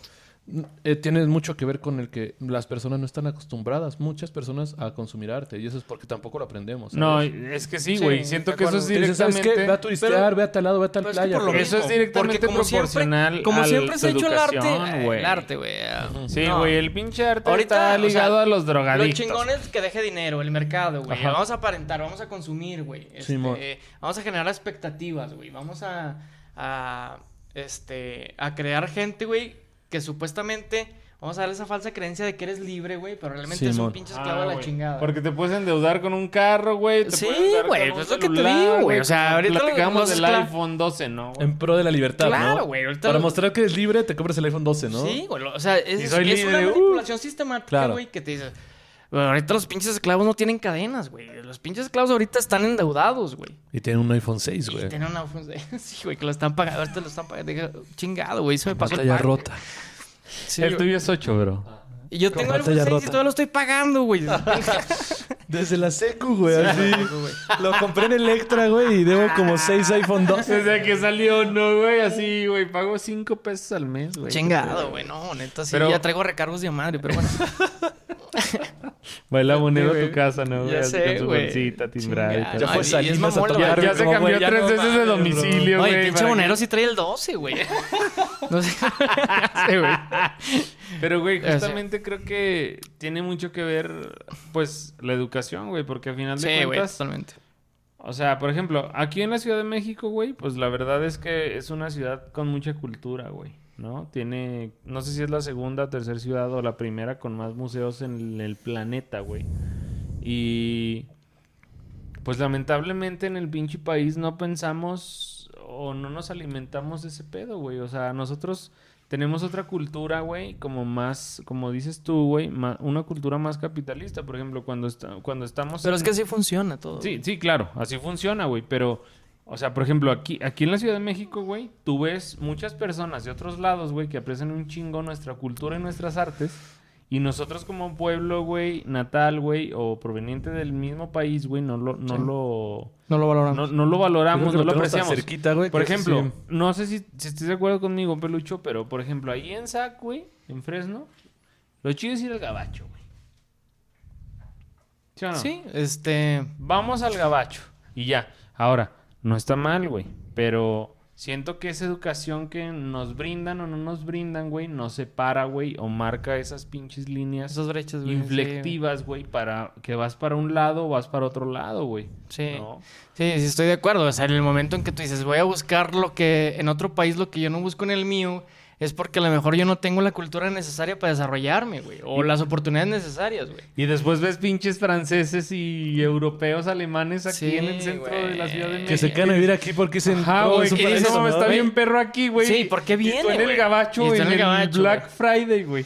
eh, tiene mucho que ver con el que las personas no están acostumbradas, muchas personas, a consumir arte. Y eso es porque tampoco lo aprendemos. No, es que sí, Sí, güey. Siento que eso es dices, ¿Sabes directamente... qué? Ve a turistear, ve a tal lado, ve a tal Pero es que playa. por lo pero- Eso es directamente siempre- proporcional Como al- siempre se ha hecho el arte, eh, el arte, güey. ah, Sí, no. güey, el pinche arte Ahorita, está o sea, ligado a los Lo drogadictos. chingón es que deje dinero, el mercado, güey. Vamos a aparentar, vamos a consumir, güey. Este, Simón. vamos a generar expectativas, güey. Vamos a, a, este, a crear gente, güey, que supuestamente vamos a darle esa falsa creencia de que eres libre, güey, pero realmente es un pinche Ah, esclavo de la güey. chingada. Porque te puedes endeudar con un carro, güey. Sí, güey, pues es lo que te digo, güey. O sea, ahorita platicamos del iPhone 12, ¿no? En pro de la libertad, Claro, ¿no? güey, Para lo- mostrar que eres libre, te compras el iPhone 12, ¿no? Sí, güey. O sea, es, es una uh. manipulación sistemática, Claro. güey, que te dice. "Bueno, ahorita los pinches esclavos no tienen cadenas, güey. Los pinches esclavos ahorita están endeudados, güey. Y tiene un iPhone 6, güey. Tienen una iPhone 6. Sí, güey, que lo están pagando. Ahorita lo están pagando. Chingado, güey. Eso me pasó. el Pantalla pan, rota. Sí, el tuyo es 8, bro. Y yo tengo 6 y todavía lo estoy pagando, güey. Desde la secu, güey, así. Lo compré en Electra, güey, y debo como 6 iPhone 12. Desde que salió, no, güey, así, güey. Pago 5 pesos al mes, güey. Chingado, güey. No, neta, sí. Pero- Ya traigo recargos de madre, pero bueno. Va el abonero a tu casa, ¿no? güey? Ya sé, con su güey. bolsita timbrada. Ya no, fue a tocar, Ya, se cambió tres no veces de domicilio, güey. y el pinche monero sí trae el 12, güey. No sé. Sí, güey. Pero, güey, justamente creo que tiene mucho que ver, pues, la educación, güey, porque al final de Sí, cuentas, totalmente. o sea, por ejemplo, aquí en la Ciudad de México, güey, pues la verdad es que es una ciudad con mucha cultura, güey, ¿no? Tiene, no sé si es la segunda tercera ciudad o la primera con más museos en el planeta, güey. Y, pues lamentablemente en el pinche país no pensamos o no nos alimentamos de ese pedo, güey. O sea, nosotros tenemos otra cultura, güey, como más, como dices tú, güey, una cultura más capitalista. Por ejemplo, cuando, está, cuando estamos... Pero es que así funciona todo. Sí, sí, claro, así funciona, güey, pero, o sea, por ejemplo, aquí, aquí en la Ciudad de México, güey, tú ves muchas personas de otros lados, güey, que aprecian un chingo nuestra cultura y nuestras artes, y nosotros como pueblo, güey, natal, güey, o proveniente del mismo país, güey, no lo, no Sí. lo, No lo valoramos. no, no lo valoramos, no lo apreciamos. cerquita, güey, Por ejemplo, sí. no sé si, si estás de acuerdo conmigo, Pelucho, pero, por ejemplo, ahí en Sac, güey, en Fresno, lo chido es ir al gabacho, güey. ¿Sí o no? Sí, este. Vamos al gabacho y ya. Ahora, no está mal, güey, pero siento que esa educación que nos brindan o no nos brindan, güey, nos separa, güey, o marca esas pinches líneas Esas brechas, güey. inflectivas, güey, para que vas para un lado o vas para otro lado, güey. Sí. ¿no? Sí, sí, estoy de acuerdo. O sea, en el momento en que tú dices, voy a buscar lo que en otro país, lo que yo no busco en el mío, es porque a lo mejor yo no tengo la cultura necesaria para desarrollarme, güey. O las oportunidades necesarias, güey. Y después ves pinches franceses y europeos, alemanes aquí Sí, en el centro de la güey. Ciudad de México. Que se quedan a vivir aquí porque se Ajá, güey, que dices, no, está bien perro aquí, güey. Sí, ¿por qué Y tú viene, en el güey? gabacho, Y en, en el el gabacho, Black Friday, güey.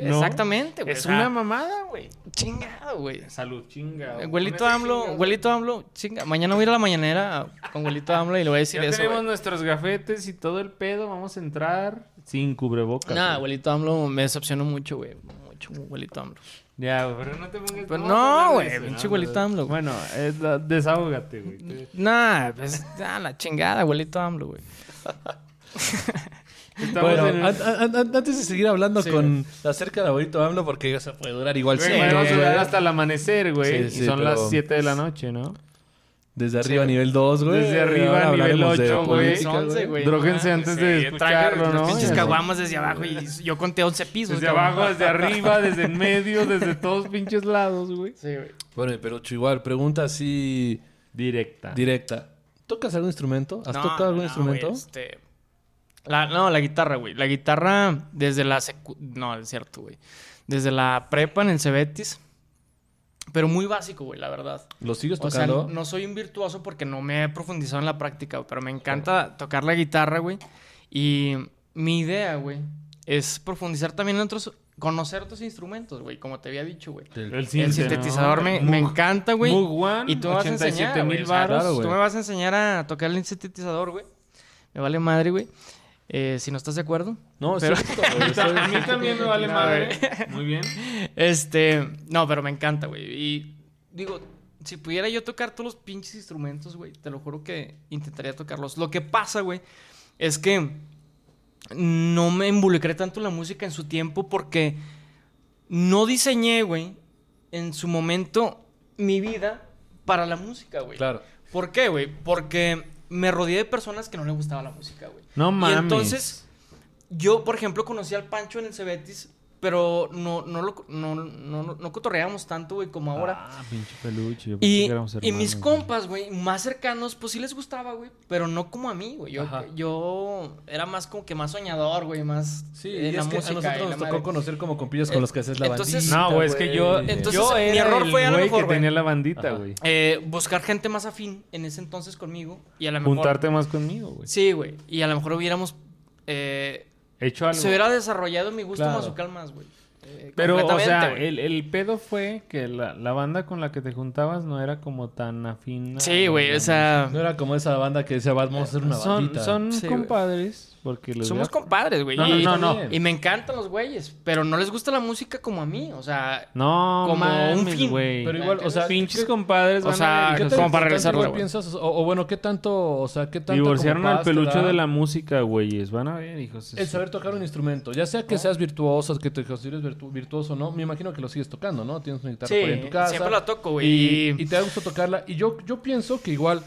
No. Exactamente, güey. Es una mamada, güey. Chingado, güey. Salud, chinga. Eh, Güelito AMLO, güelito AMLO, chinga. Mañana voy a ir a la mañanera con güelito AMLO y le voy a decir Ya eso, tenemos nuestros gafetes y todo el pedo. Vamos a entrar sin cubrebocas. Nah, güelito AMLO me decepcionó mucho, güey. Mucho, güelito AMLO. Ya, güey, pero no te pongas... Pero vamos no, güey, pinche güelito AMLO. Bueno, es la- desahógate, güey. Nah, pues, la chingada, güelito AMLO, güey. Estamos Bueno, en el- an- an- an- antes de seguir hablando Sí, con acerca de abuelito AMLO, porque ya se puede durar igual Güey, sí, vamos a güey. durar hasta el amanecer, güey. Sí, y sí, son pero- las 7 de la noche, ¿no? Desde arriba, Sí. nivel 2, güey. Desde arriba, Ahora nivel hablaremos de 8, güey. No antes de escucharlo, ¿no? Las pinches Ya. caguamas desde abajo y yo conté 11 pisos. Desde cabrón. abajo, desde arriba, desde en medio, desde todos pinches lados, güey. Sí, güey. Bueno, pero igual, pregunta así Directa. directa. ¿Tocas algún instrumento? ¿Has No, tocado algún no, instrumento? este, la, no, la guitarra, güey. La guitarra desde la secu... No, es cierto, güey. Desde la prepa en el Cebetis. Pero muy básico, güey, la verdad. ¿Lo sigues O sea, tocando? no soy un virtuoso porque no me he profundizado en la práctica, pero me encanta tocar la guitarra, güey. Y mi idea, güey, es profundizar también en otros... Conocer otros instrumentos, güey, como te había dicho, güey. El, El sintetizador ¿no? me, me encanta, güey. Y tú me vas a enseñar, 87 güey. mil o sea, varos. Claro. Tú me vas a enseñar a tocar el sintetizador, güey. Me vale madre, güey. Eh, si no estás de acuerdo. No, Pero- sí, güey, estoy- A mí también me vale madre. Muy bien. Este, no, pero me encanta, güey. Y digo, si pudiera yo tocar todos los pinches instrumentos, güey, te lo juro que intentaría tocarlos. Lo que pasa, güey, es que no me involucré tanto en la música en su tiempo porque no diseñé, güey, en su momento mi vida para la música, güey. Claro. ¿Por qué, güey? Porque me rodeé de personas que no les gustaba la música, güey. No mames. Y entonces, yo, por ejemplo, conocí al Pancho en el Cebetis, pero no, no, lo, no, no, no, no cotorreábamos tanto, güey, como ahora. Ah, pinche peluche. yo pensé y, que éramos y mis hermanos, compas, güey, más cercanos, pues sí les gustaba, güey, pero no como a mí, güey. Yo, Ajá. yo era más como que más soñador, güey, más Sí, en y la es que a música. y nosotros nos tocó madre. conocer como compillas con Eh, los que haces la entonces- bandita, No, güey, es que yo, Entonces, yo mi error el fue a lo mejor, que güey. tenía la bandita, güey. Eh, buscar gente más afín en ese entonces conmigo y a lo mejor... Juntarte más conmigo, güey. Sí, güey. Y a lo mejor hubiéramos... eh, Hecho algo. se hubiera desarrollado mi gusto Claro. musical más, güey. Eh, Pero, o sea, el, el pedo fue que la, la banda con la que te juntabas no era como tan afín. a- Sí, güey, o sea... No era como esa banda que decía, vamos a hacer una son, bandita. son Sí, compadres. Porque Somos compadres, güey. No, no, y, no, no. y me encantan los güeyes, pero no les gusta la música como a mí, o sea... No, como mames, un fin. güey. Pero igual, o sea, Pinches ¿qué- compadres o sea, a ver, ¿Qué hijos tan- de- como para qué tanto regresarlo, igual güey. piensas? O, o bueno, ¿qué tanto, o sea, qué tanto Divorciaron al peluche de la música, güeyes. Van a ver, hijos. El saber tocar un instrumento, ya sea que seas virtuoso, que te consideres virtu- virtuoso o no, me imagino que lo sigues tocando, ¿no? Tienes una guitarra Sí, por ahí en tu casa. siempre la toco, güey. Y, te da gusto tocarla. Y yo, yo pienso que igual,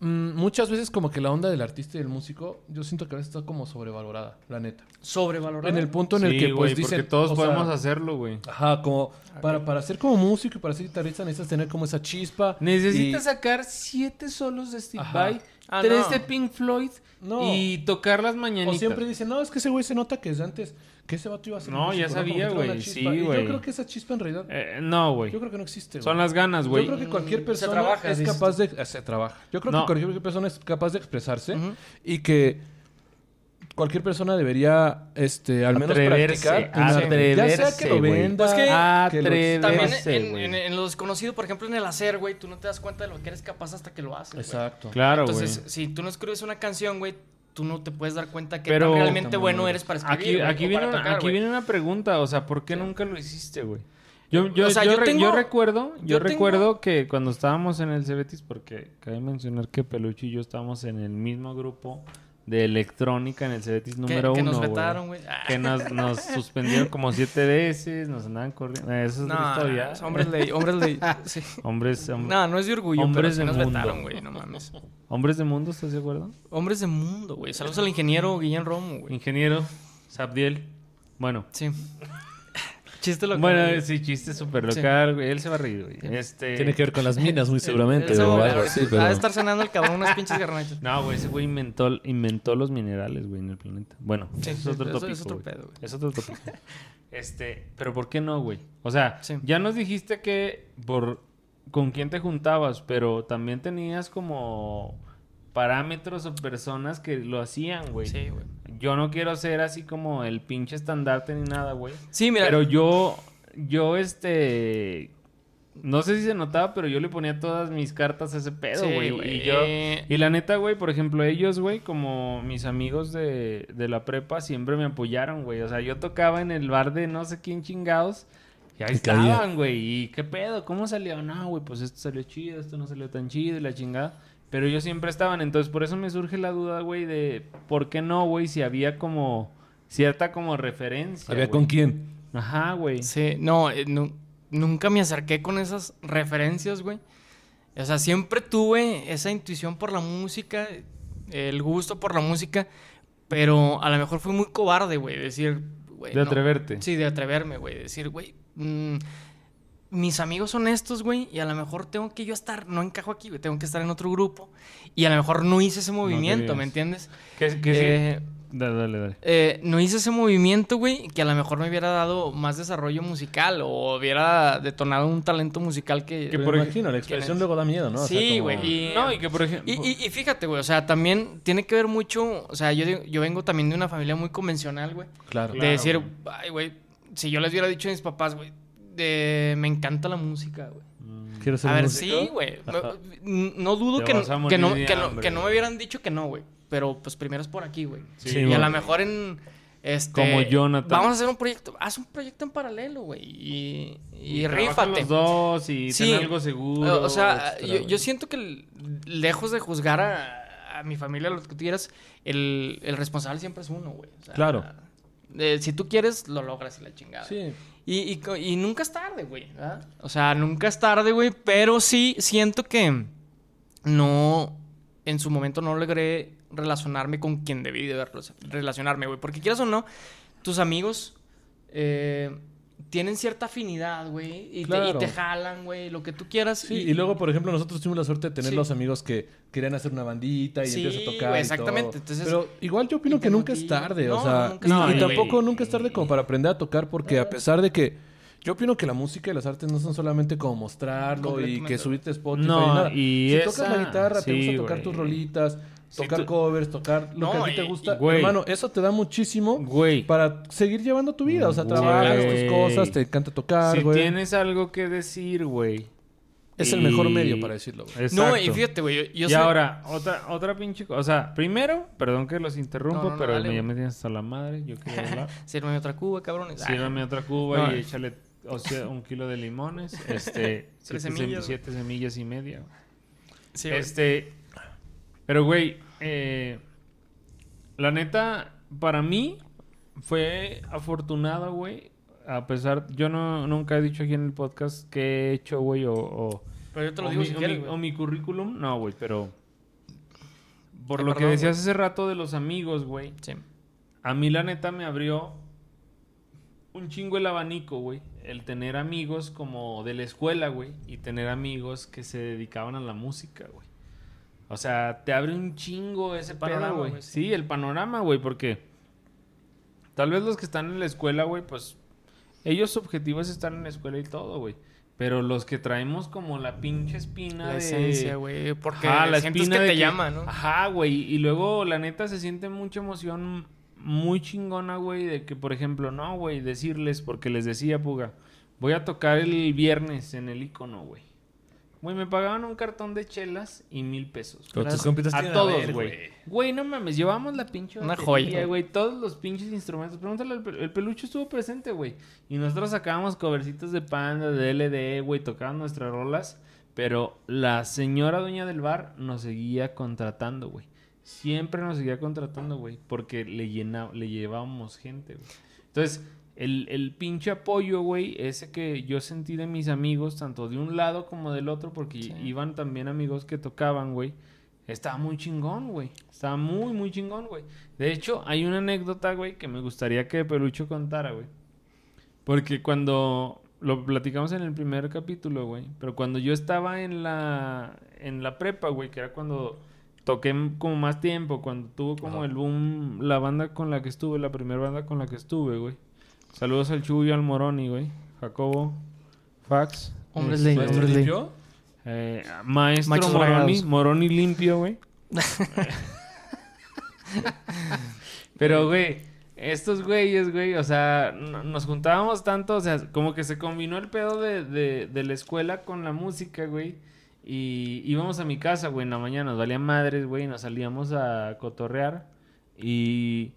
muchas veces como que la onda del artista y del músico, yo siento que a veces está como sobrevalorada, la neta. Sobrevalorado. En el punto en el Sí, que pues güey, porque dicen... todos o sea, podemos hacerlo, güey. Ajá, como para, para ser como músico y para ser guitarrista necesitas tener como esa chispa. Necesitas y- sacar siete solos de Steve. Vai, Ah, tres no. de Pink Floyd No. y tocar las O mañanitas. siempre dicen, no, es que ese güey se nota que desde antes, que ese vato iba a ser No, ya sabía, güey, sí, güey. Yo creo que esa chispa en realidad, Eh, no, güey. yo creo que no existe, Son las ganas, güey. Yo creo que cualquier Mm, se persona trabaja, es capaz de... eh, Se trabaja. Yo creo No. que cualquier persona es capaz de expresarse Ujú. y que cualquier persona debería, este, al menos Atreverse, practicar. arte. Ya sea que atreverse, lo venda, Pues que- que lo- Atreverse. También en, en- en lo desconocido, por ejemplo, en el hacer, güey, tú no te das cuenta de lo que eres capaz hasta que lo haces. Exacto. Claro, güey. Entonces, si tú no escribes una canción, güey, tú no te puedes dar cuenta que Pero- tan realmente bueno bueno. eres para escribir. Aquí, güey, aquí, o viene, para una, tocar, aquí güey. viene una pregunta, o sea, ¿por qué nunca lo hiciste, güey? Yo, yo, O sea, yo, yo re- tengo- yo recuerdo, yo, yo tengo- recuerdo que cuando estábamos en el Cebetis, porque cabe mencionar que Peluche y yo estábamos en el mismo grupo de electrónica en el Cebetis Que- número que uno, nos güey. vetaron, güey. Que nos, nos suspendieron como siete veces, nos andaban corriendo. Eh, Esa es otra No, historia. no, hombres ley, hombres ley. Sí. Hombres, hom- No, no es de orgullo, Hombres pero de nos mundo. vetaron, güey, no mames. hombres de mundo, ¿estás de acuerdo? Hombres de mundo, güey. Saludos al ingeniero Guillén Romo, güey. Ingeniero, Sabdiel. Bueno, Sí. Chiste local. Bueno, sí, chiste súper local, güey. Él se va a reír, güey. Este... Tiene que ver con las minas, muy seguramente, Eso, o güey, algo así, Ha de pero... estar cenando el cabrón unas pinches garnachas. No, güey, ese güey inventó, inventó los minerales, güey, en el planeta. Bueno, Sí, es otro eso tópico, es otro pedo, güey. Es otro tópico. este, pero ¿por qué no, güey? O sea, Sí. ya nos dijiste que por con quién te juntabas, pero también tenías como parámetros o personas que lo hacían, güey. Sí, güey. Yo no quiero ser así como el pinche estandarte ni nada, güey. Sí, mira. Pero yo, yo, este... No sé si se notaba, pero yo le ponía todas mis cartas a ese pedo, Sí, güey. güey. y yo... Y la neta, güey, por ejemplo, ellos, güey, como mis amigos de, de la prepa, siempre me apoyaron, güey. O sea, yo tocaba en el bar de no sé quién chingados. Y ahí estaban, güey. ¿Y qué pedo? ¿Cómo salió? No, güey, pues esto salió chido, esto no salió tan chido y la chingada. Pero ellos siempre estaban. Entonces, por eso me surge la duda, güey, de por qué no, güey, si había como cierta como referencia. ¿Había güey. con quién? Ajá, güey. Sí, no, eh, nu- nunca me acerqué con esas referencias, güey. O sea, siempre tuve esa intuición por la música, el gusto por la música, pero a lo mejor fui muy cobarde, güey, decir, güey. De atreverte. Sí, de atreverme, güey, decir, güey, mm, mis amigos son estos, güey, y a lo mejor tengo que yo estar, no encajo aquí, güey, tengo que estar en otro grupo, y a lo mejor no hice ese movimiento. ¿me entiendes? Sí. Eh, Dale, dale, dale. eh, no hice ese movimiento, güey, que a lo mejor me hubiera dado más desarrollo musical o hubiera detonado un talento musical que... Que Me por imagino, la expresión luego da miedo, ¿no? O sea, Sí, como- güey. Y, No, y que por ejemplo... y, y- y fíjate, güey, o sea, también tiene que ver mucho, o sea, yo, digo- yo vengo también de una familia muy convencional, güey. Claro. de Claro, decir, ay, güey, si yo les hubiera dicho a mis papás, güey, de, me encanta la música, güey. ¿Quieres ser A ver, músico? sí, güey. No dudo que, a que, no, que, no, hambre, que no me hubieran dicho que no, güey. Pero pues primero es por aquí, güey. Sí, y a lo mejor en. Este, Como Jonathan. Vamos a hacer un proyecto. Haz un proyecto en paralelo, güey. Y, y, trabajan rífate. los dos y Sí. ten algo seguro. O sea, yo, siento que lejos de juzgar a, a mi familia, lo que tú quieras, el, el responsable siempre es uno, güey. O sea, Claro. eh, si tú quieres, lo logras y la chingada. Sí. Y, y nunca es tarde, güey. O sea, nunca es tarde, güey. Pero sí siento que no. En su momento no logré relacionarme con quien debí de relacionarme, güey. Porque quieras o no, tus amigos eh, tienen cierta afinidad, güey. Y, te- y te jalan, güey. Lo que tú quieras. Sí, y luego, por ejemplo, nosotros tuvimos la suerte de tener Sí. los amigos que querían hacer una bandita y Sí, empiezas a tocar. güey, y exactamente. todo. Entonces, Pero igual yo opino te que nunca es tarde, No, o sea, nunca y- tampoco nunca es tarde como para aprender a tocar, porque a pesar de que yo opino que la música y las artes no son solamente como mostrarlo y que subirte Spotify No, y nada. y si esa- tocas la guitarra, te sí, gusta tocar tus rolitas, tocar tú- covers, tocar lo que a ti te gusta, y, güey. hermano, eso te da muchísimo Güey. para seguir llevando tu vida, o sea, trabajas tus cosas, te encanta tocar, si güey. tienes algo que decir, güey. Es el mejor medio para decirlo, güey. No, y fíjate, güey. Yo, yo y sé- ahora, otra, otra pinche cosa. O sea, primero, perdón que los interrumpo, No, no, no, pero dale, me, ya me tienes hasta la madre. Yo quería hablar. Sírveme otra cuba, cabrones. Sírvame otra cuba No. y échale o sea, un kilo de limones. Este, siete, semillas, sem- siete semillas y media. sí, güey. Este. Pero, güey, eh, la neta, para mí fue afortunado, güey. A pesar, yo no nunca he dicho aquí en el podcast qué he hecho, güey, o, o, Pero yo te lo digo mi, si o quieres, mi- güey. o mi currículum. No, güey, pero por Ay, lo que decías güey. hace rato de los amigos, güey. Sí. A mí la neta me abrió un chingo el abanico, güey. El tener amigos como de la escuela, güey. Y tener amigos que se dedicaban a la música, güey. O sea, te abre un chingo ese panorama, panorama, güey. Sí. el panorama, güey, porque tal vez los que están en la escuela, güey, pues ellos su objetivo es estar en la escuela y todo, güey. Pero los que traemos como la pinche espina La de... esencia, güey. Porque Ajá, la sientes espina que de te llama, ¿no? Ajá, güey. Y luego, la neta, se siente mucha emoción muy chingona, güey, de que, por ejemplo, no, güey, decirles, porque les decía, Puga, voy a tocar el viernes en el icono, güey. Güey, me pagaban un cartón de chelas y mil pesos. Pero güey. tus compitas a todos, güey. Güey, no mames, llevamos la pinche Una joya. güey. Todos los pinches instrumentos. Pregúntale al el peluche estuvo presente, güey. Y nosotros sacábamos covercitos de panda, de LD, güey, tocaban nuestras rolas. Pero la señora dueña del bar nos seguía contratando, güey. Siempre nos seguía contratando, güey. Porque le, llena, le llevábamos gente, güey. Entonces, el, el pinche apoyo, güey, ese que yo sentí de mis amigos, tanto de un lado como del otro, porque Sí. iban también amigos que tocaban, güey. Estaba muy chingón, güey. Estaba muy, muy chingón, güey. De hecho, hay una anécdota, güey, que me gustaría que Pelucho contara, güey. Porque cuando lo platicamos en el primer capítulo, güey, pero cuando yo estaba en la en la prepa, güey, que era cuando toqué como más tiempo, cuando tuvo como Ajá. el boom la banda con la que estuve, la primera banda con la que estuve, güey. Saludos al Chuyo, al Moroni, güey. Jacobo, Fax. Hombres este, de- ¿Maestro hombres limpio? eh, maestro Machos Moroni, bragados. Moroni limpio, güey. Pero, güey, estos güeyes, güey, o sea, no- nos juntábamos tanto, o sea, como que se combinó el pedo de, de, de la escuela con la música, güey. Y íbamos a mi casa, güey, en la mañana, nos valían madres, güey, y nos salíamos a cotorrear. Y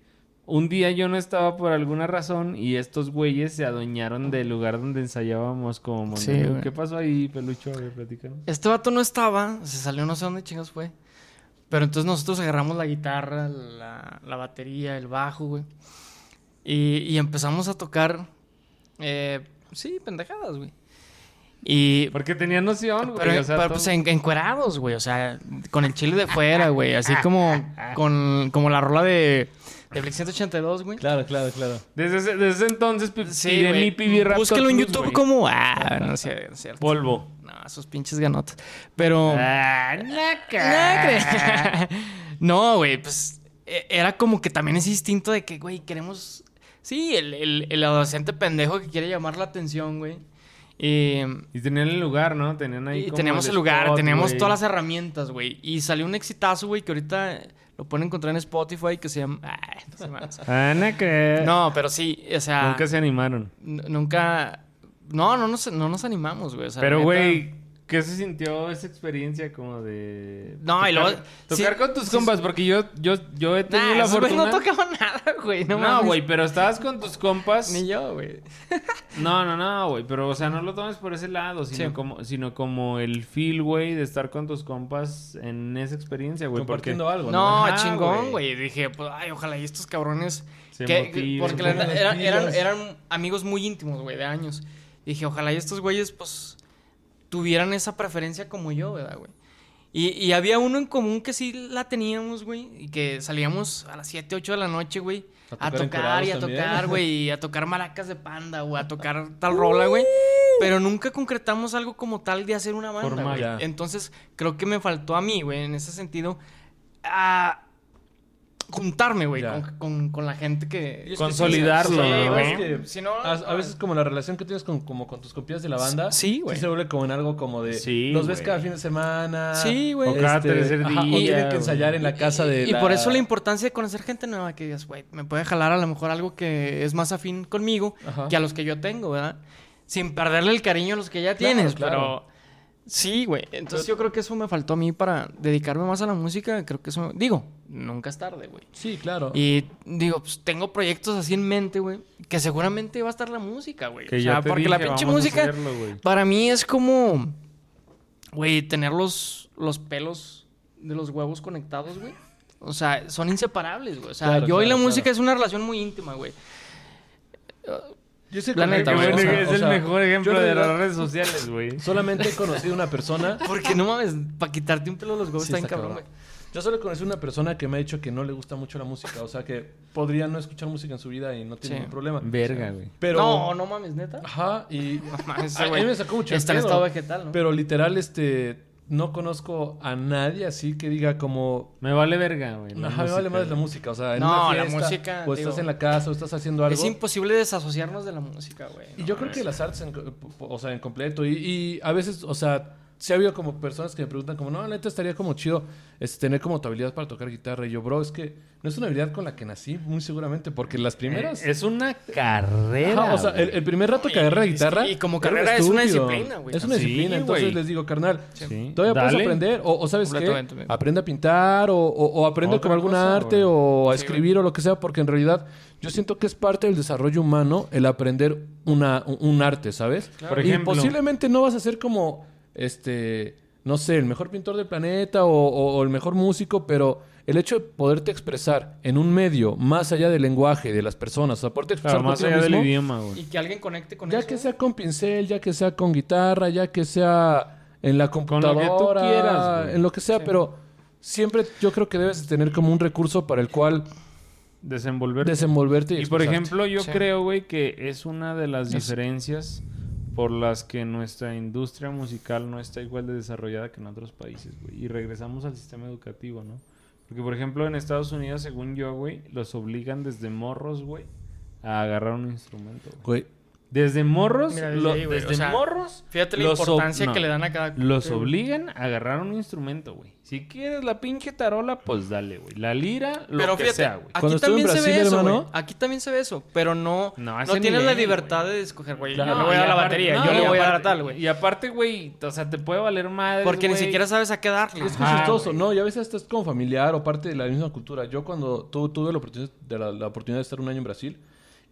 un día yo no estaba por alguna razón y estos güeyes se adueñaron del lugar donde ensayábamos como Sí, Mondongo. güey. ¿Qué pasó ahí, pelucho? A ver, platícanos. Este vato no estaba, se salió no sé dónde chingas fue. Pero entonces nosotros agarramos la guitarra, la, la batería, el bajo, güey. Y, y empezamos a tocar, eh, sí, pendejadas, güey. Y... Porque tenía noción, güey. Pero, o sea, pero, todo- pues en, encuerados, güey. O sea, con el chile de fuera, güey. Así como con como la rola de, de Blink 182, güey. Claro, claro, claro. Desde ese, desde ese entonces Sí, pide mi PB Raptor Búsquelo en Plus, YouTube güey. como... Ah, no sé, no es cierto. Polvo. No, esos pinches ganotas. Pero... Ah, No, naca. No, güey, pues e- era como que también ese instinto de que, güey, queremos... Sí, el, el, el adolescente pendejo que quiere llamar la atención, güey. Y, Y tenían el lugar, ¿no? Tenían ahí y como teníamos el lugar, spot, teníamos todas las herramientas, güey. Y salió un exitazo, güey, que ahorita lo pueden encontrar en Spotify, que se llama... Ay, no, sé más. Naca. no, pero sí, o sea... Nunca se animaron. Nunca... No, no nos, no nos animamos, güey. o sea, Pero, güey, ¿qué se sintió esa experiencia como de... No, y luego- Tocar sí, con tus sí, compas, porque yo, yo, yo he tenido Nah, la fortuna... no tocaban nada, güey. No, No, güey, pero estabas con tus compas... Ni yo, güey. No, no, no, güey. Pero, o sea, no lo tomes por ese lado, sino, Sí. como, sino como el feel, güey, de estar con tus compas en esa experiencia, güey. Porque Compartiendo algo, No, Ajá, chingón, güey. Dije, pues, ay, ojalá y estos cabrones. Se que- motiven. porque eran, eran, eran amigos muy íntimos, güey, de años. Dije, ojalá y estos güeyes, pues, tuvieran esa preferencia como yo, ¿verdad, güey? Y, y había uno en común que sí la teníamos, güey. Y que salíamos a las 7, 8 de la noche, güey. A A tocar tocar y a también. tocar, güey. Y a tocar maracas de panda, o a tocar tal rola, güey. Pero nunca concretamos algo como tal de hacer una banda, Formal. güey. Ya. Entonces, creo que me faltó a mí, güey, en ese sentido, a juntarme, güey, con, con- con la gente que... Consolidarlo, sí, ¿no? sí, güey. es que Si no... a, a veces como la relación que tienes con, como con tus copias de la banda. Sí, güey. se vuelve como en algo como de... Sí, los ves güey. cada fin de semana. Sí, güey. O cada tercer ajá, día, o tienen que güey. ensayar en la casa de y la... por eso la importancia de conocer gente nueva, que digas, güey, me puede jalar a lo mejor algo que es más afín conmigo Ajá. que a los que yo tengo, ¿verdad? Sin perderle el cariño a los que ya Claro, tienes, claro. pero... Sí, güey. Entonces yo creo que eso me faltó a mí para dedicarme más a la música. Creo que eso... Digo, nunca es tarde, güey. Sí, claro. Y digo, pues tengo proyectos así en mente, güey. Que seguramente va a estar la música, güey. Que o ya sea, te porque la pinche música hacerlo, para mí es como, güey, tener los, los pelos de los huevos conectados, güey. O sea, son inseparables, güey. O sea, Claro, yo y la claro, música claro. es una relación muy íntima, güey. Yo sé la que- neta, Qué güey, es o el mejor ejemplo yo de las redes sociales, güey. Solamente he conocido una persona... Porque no mames, para quitarte un pelo de los huevos Sí, está bien está cabrón, güey. Yo solo conocí una persona que me ha dicho que no le gusta mucho la música. O sea, que podría no escuchar música en su vida y no tiene Sí. ningún problema. Verga, güey. Pero... No, no mames, neta. Ajá, y... No mames, a güey mí me sacó mucho Está en estado vegetal, ¿no? Pero literal, este... No conozco a nadie así que diga como... Me vale verga, güey. la Ajá, me vale más la música. O sea, en No, una la fiesta, música, O estás digo, en la casa o estás haciendo algo. Es imposible desasociarnos de la música, güey. Y No yo creo que las artes, en, o sea, en completo. Y, y a veces, o sea, sí ha habido como personas que me preguntan como, no, la neta estaría como chido este, tener como tu habilidad para tocar guitarra. Y yo, bro, es que no es una habilidad con la que nací, muy seguramente, porque las primeras... Eh, es una carrera. Ajá, o sea, el, primer rato que agarré la guitarra... y como carrera es una disciplina, güey. Es una Sí, disciplina, entonces les digo, carnal, Sí. todavía puedes aprender, o, o ¿sabes qué? Aprende a pintar, o, o, o aprende Otra algún cosa, arte, o a Sí, escribir, o lo que sea, porque en realidad yo siento que es parte del desarrollo humano el aprender una, un, un arte, ¿sabes? Por y posiblemente no vas a ser como, este, no sé, el mejor pintor del planeta o, o- o el mejor músico, pero el hecho de poderte expresar en un medio más allá del lenguaje de las personas, o sea, poderte expresar Claro, más allá del idioma, güey. Y que alguien conecte con ya eso. que sea con pincel, ya que sea con guitarra, ya que sea en la lo que tú computadora, quieras, güey. en lo que sea, Sí. pero siempre yo creo que debes de tener como un recurso para el cual desenvolverte. Desenvolverte y, Y por ejemplo, yo Sí. creo, güey, que es una de las Es- diferencias por las que nuestra industria musical no está igual de desarrollada que en otros países, güey. Y regresamos al sistema educativo, ¿no? Porque, por ejemplo, en Estados Unidos, según yo, güey, los obligan desde morros, güey, a agarrar un instrumento. güey. Desde morros, Mira, desde lo- ahí, güey, desde o sea, morros, Fíjate la importancia no. que le dan a cada... los Sí. obligan a agarrar un instrumento, güey. Si quieres la pinche tarola, pues dale, güey. La lira, lo Pero que fíjate, sea, güey. aquí Cuando estuve en también se ve eso, hermano- güey. Aquí también se ve eso, pero no, No, no, tienes la libertad de escoger, güey. Claro. Yo le voy a dar la aparte- batería, no, yo le voy a dar a tal, güey. Y aparte, güey, o sea, te puede valer madre. Porque ni siquiera sabes a qué darle. Es que es chistoso. ¿no? Y a veces estás como familiar o parte de la misma cultura. Yo cuando tu- tuve la oportunidad de estar un año en Brasil,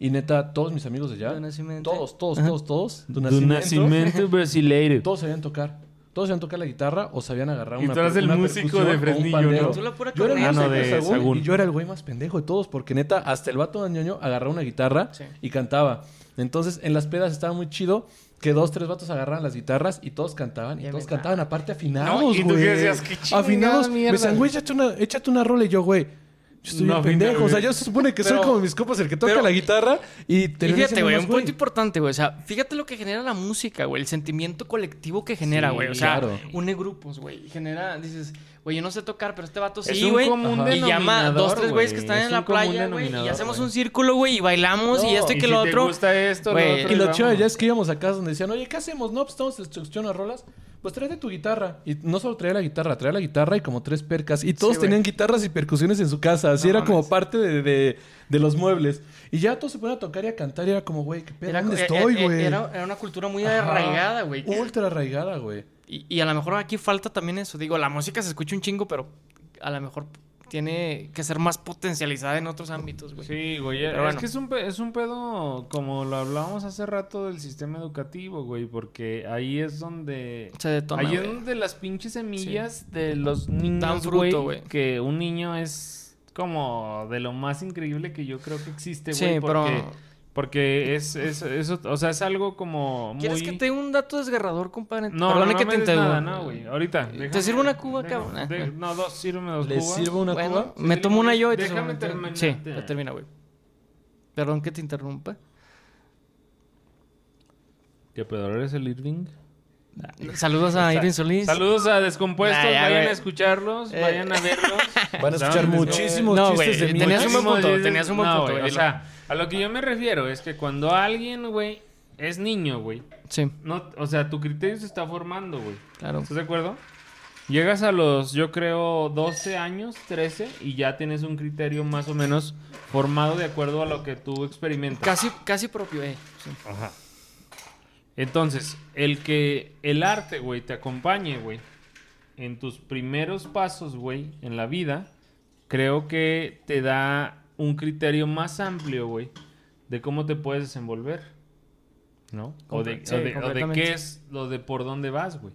y neta, todos mis amigos de allá, todos, todos, todos, todos, nacimiento brasileiro. todos sabían tocar. Todos sabían tocar la guitarra o sabían agarrar Y una tú eras el músico de Fresnillo. ¿no? Yo era el y yo era el güey más pendejo de todos porque neta, hasta el vato de ñoño agarraba una guitarra Sí. y cantaba. Entonces, en las pedas estaba muy chido que dos, tres vatos agarraran las guitarras y todos cantaban. Y Ya todos cantaban aparte afinados, No, güey. y tú qué decías, qué chingada Afinados. mierda. Me decían, güey, échate una, échate una rola y yo, güey. Yo estoy No, pendejo. O sea, yo se supone que Pero- soy como mis copas el que toca pero- la guitarra y Y termina fíjate, güey, un punto importante, güey. O sea, fíjate lo que genera la música, güey. El sentimiento colectivo que genera, Sí, güey. O sea, claro. une grupos, güey. Genera, dices, güey, yo no sé tocar, pero este vato Es sí, un güey. Y llama a dos, tres güeyes que están Es en la playa, güey. Y hacemos un círculo, güey, y bailamos y esto y Y que si lo te otro. gusta esto, lo Güey, otro, Y lo chido ya es que íbamos a casa donde decían, oye, ¿qué hacemos? No, pues estamos escuchando rolas. Pues tráete tu guitarra. Y no solo traía la guitarra, traía la guitarra y como tres percas. Y todos Sí, tenían guitarras y percusiones en su casa. Así No era como parte de, de- de los muebles. Y ya todos se ponían a tocar y a cantar. Y era como, güey, ¿qué pedo? Era, ¿Dónde eh, estoy, eh, güey? Era, era una cultura muy Ajá. arraigada, güey. Ultra arraigada, güey. Y, y a lo mejor aquí falta también eso. Digo, la música se escucha un chingo, pero a lo mejor tiene que ser más potencializada en otros ámbitos, güey. Sí, güey. Pero es bueno. que es un, es un pedo, como lo hablábamos hace rato del sistema educativo, güey, porque ahí es donde... Se detona, ahí es donde las pinches semillas de los niños, Dan fruto, güey, güey. que un niño es como de lo más increíble que yo creo que existe, Sí, güey, pero... porque, es, es, eso, o sea, es algo como muy... ¿Quieres que te dé un dato desgarrador, compadre? No, Perdone no, no que me te nada, no, güey. Ahorita. ¿Te sirve una cuba, déjame- cabrón? no, dos, sírveme dos ¿Les cubas. sirvo una Bueno, cuba? me tomo una yo y te déjame sirvo terminar. Sí, ya termina, güey. Perdón que te interrumpa. ¿Qué pedo? ¿Eres el Irving? Saludos a Irving Solís. Saludos a Descompuestos, Ah, ya, vayan güey. a escucharlos, Eh. vayan a verlos. Van a escuchar muchísimos No, chistes güey, de mí. tenías un buen punto, tenías un buen no, punto, güey, O sea, a lo que yo me refiero es que cuando alguien, güey, es niño, güey, Sí, no, o sea, tu criterio se está formando, güey. claro. ¿Estás de acuerdo? Llegas a los, yo creo, 12 años, 13, y ya tienes un criterio más o menos formado de acuerdo a lo que tú experimentas. Casi, casi propio, eh. Sí. Ajá. Entonces, el que el arte, güey, te acompañe, güey, en tus primeros pasos, güey, en la vida, creo que te da un criterio más amplio, güey, de cómo te puedes desenvolver, ¿no? O de, Comple- sí, o de- o de completamente. qué es lo de por dónde vas, güey.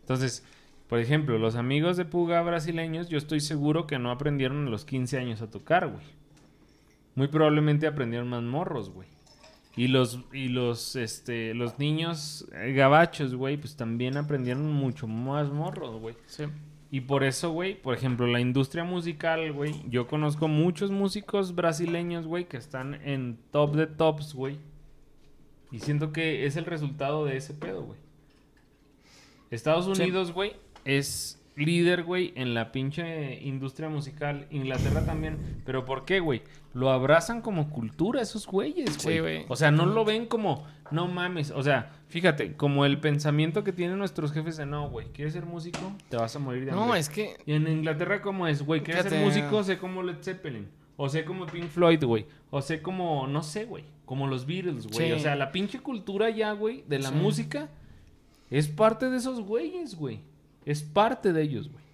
Entonces, por ejemplo, los amigos de Puga brasileños, yo estoy seguro que no aprendieron a los 15 años a tocar, güey. Muy probablemente aprendieron más morros, güey. Y los, y los, este, los niños eh, gabachos, güey, pues también aprendieron mucho más morros, güey. Sí. Y por eso, güey, por ejemplo, la industria musical, güey, yo conozco muchos músicos brasileños, güey, que están en top de tops, güey. Y siento que es el resultado de ese pedo, güey. Estados. Unidos, güey, es líder, güey, en la pinche industria musical. Inglaterra también. ¿Pero por qué, güey? Lo abrazan como cultura esos güeyes, Sí, güey. güey. o sea, no lo ven como, no mames. O sea, fíjate, como el pensamiento que tienen nuestros jefes de, no, güey, ¿quieres ser músico? Te vas a morir de hambre. No, es que... Y en Inglaterra, ¿cómo es, güey? ¿Quieres ser músico? Sé como Led Zeppelin. O sé como Pink Floyd, güey. O sé como, no sé, güey. Como los Beatles, güey. Sí. O sea, la pinche cultura ya, güey, de la Sí. música es parte de esos güeyes, güey. Es parte de ellos, güey.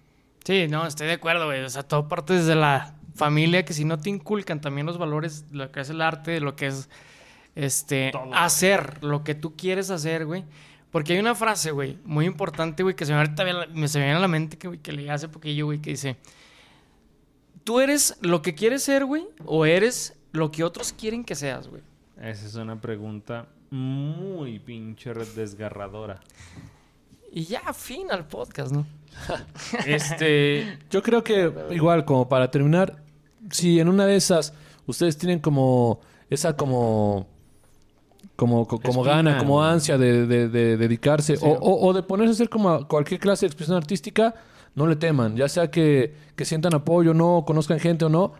Sí, no, estoy de acuerdo, güey. O sea, todo parte desde la familia, que si no te inculcan también los valores, lo que es el arte, lo que es este Todo, güey. hacer, lo que tú quieres hacer, güey. Porque hay una frase, güey, muy importante, güey, que se me, ahorita viene a la- me se me viene a la mente que, güey, que leí hace poquillo, güey, que dice: Tú eres lo que quieres ser, güey, o eres lo que otros quieren que seas, güey. Esa es una pregunta muy pinche desgarradora. Y ya, fin al podcast, ¿no? Este. Yo creo que, igual, como para terminar, si en una de esas ustedes tienen como esa como como, co- como Espina, gana, como ansia de, de- de dedicarse o, o- o de ponerse a hacer como cualquier clase de expresión artística, no le teman, ya sea que, que sientan apoyo o no, conozcan gente o no,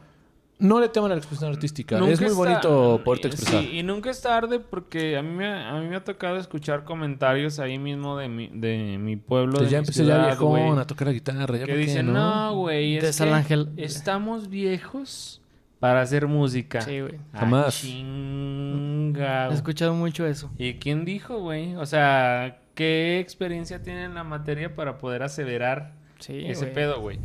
no le teman a la expresión artística. Nunca es muy está- bonito poderte y- expresar. Sí, y nunca es tarde porque a mí me, a mí me ha tocado escuchar comentarios ahí mismo de mi, de mi pueblo. Pues de ya mi empecé ya viejón güey, a tocar la guitarra, ya Que dicen, no, güey, De es San que Ángel. estamos viejos para hacer música. Sí, güey. Ah, Jamás. chinga, He escuchado mucho eso. ¿Y quién dijo, güey? O sea, ¿qué experiencia tiene en la materia para poder aseverar Sí, ese güey. pedo, güey?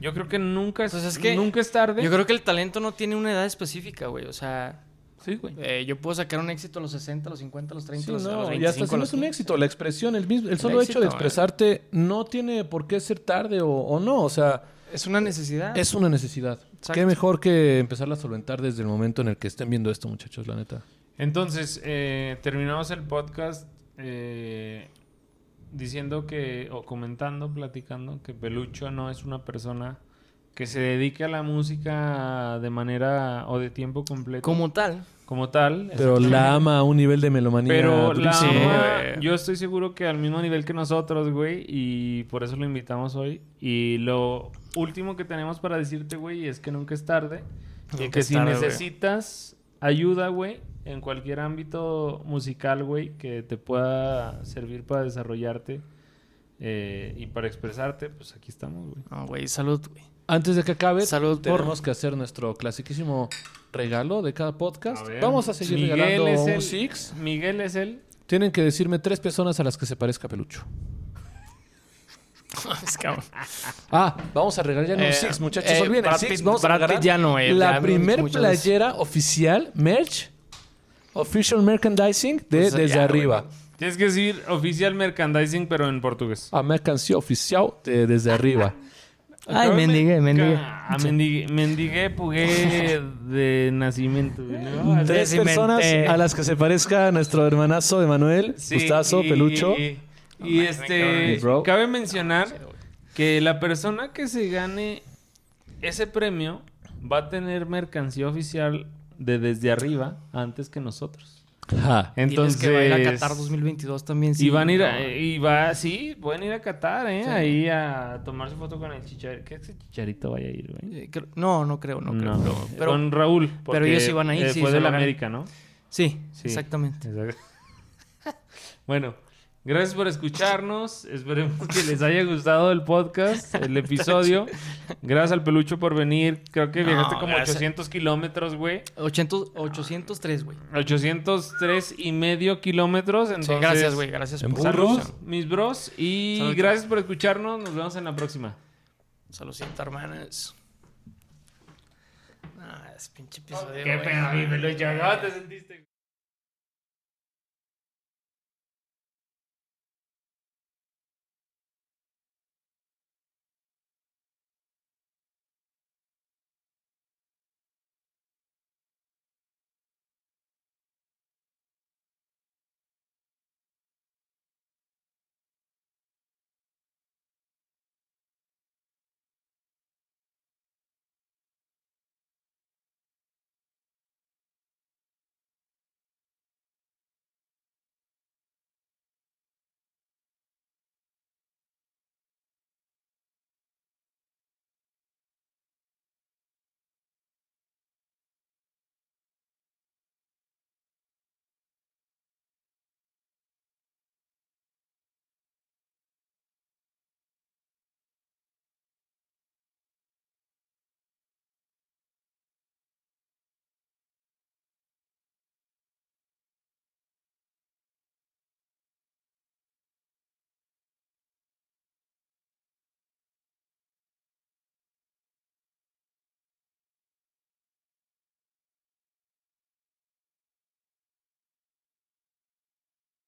Yo creo que nunca es, Pues es que nunca es tarde. Yo creo que el talento no tiene una edad específica, güey. O sea, Sí, güey. eh, yo puedo sacar un éxito a los 60, a los 50, a los 30, Sí, a los, a no, los y hasta 25, si a no es un 15. éxito, la expresión, el mismo, el solo éxito, hecho de expresarte no tiene por qué ser tarde o, o no, o sea, Es una necesidad. es una necesidad. Exacto. Qué mejor que empezarla a solventar desde el momento en el que estén viendo esto, muchachos, la neta. Entonces, eh, terminamos el podcast eh, diciendo que, o comentando, platicando, que Pelucho no es una persona que se dedique a la música de manera o de tiempo completo. Como tal. como tal. Pero la ama a un nivel de melomanía. Pero la durísimo. ama, yo estoy seguro que al mismo nivel que nosotros, güey, y por eso lo invitamos hoy. Y lo último que tenemos para decirte, güey, es que nunca es tarde. y que si tarde, güey. necesitas ayuda, güey, en cualquier ámbito musical, güey, que te pueda servir para desarrollarte eh, y para expresarte, pues aquí estamos, güey. No, güey, salud, güey. Antes de que acabe, Salud por- tenemos que hacer nuestro clasiquísimo regalo de cada podcast. A ver. Vamos a seguir Miguel regalando es un el- Six. Miguel es el... Tienen que decirme tres personas a las que se parezca Pelucho. Es cabrón. Ah, vamos a regalar ya no un Eh, Six, muchachos. eh, olviden Six. Vamos Brad ya no, eh, la ya primer playera oficial, merch, official merchandising de Pues, Desde ya, Arriba. Tienes que decir oficial merchandising, pero en portugués. A mercancía oficial de Desde Arriba. Ay, mendigué, mendigué. Ah, mendigué, mendigué, pugué de nacimiento. Tres personas a las que se parezca nuestro hermanazo de Manuel, Sí, Gustazo, y- Pelucho. Y, y este, cabe mencionar que la persona que se gane ese premio va a tener mercancía oficial de desde arriba antes que nosotros. Ja. Entonces, que va a ir a Qatar 2022 también. y van a ir a, no. y va, sí, pueden ir a Qatar, ¿eh? Sí. Ahí a tomarse foto con el chicharito. ¿Qué ese chicharito vaya a ir, güey? Eh, creo- No, no creo, no, creo. Pero, pero- con Raúl. porque, ellos sí van a ir, eh, sí, Fue de la. América, ¿no? sí, Sí. exactamente. Bueno, gracias por escucharnos. Esperemos que les haya gustado el podcast, el episodio. Gracias al Pelucho por venir. Creo que No, viajaste como gracias. 800 kilómetros, güey. 800, 803, güey. 803 y medio kilómetros. Sí, Entonces, gracias, güey. Gracias por Saludos, mis bros. Y Salud. gracias por escucharnos. Nos vemos en la próxima. Saludcita, hermanas. Ah, es pinche episodio. Qué güey. pedo, mi Pelucho. ¿Cómo te sentiste?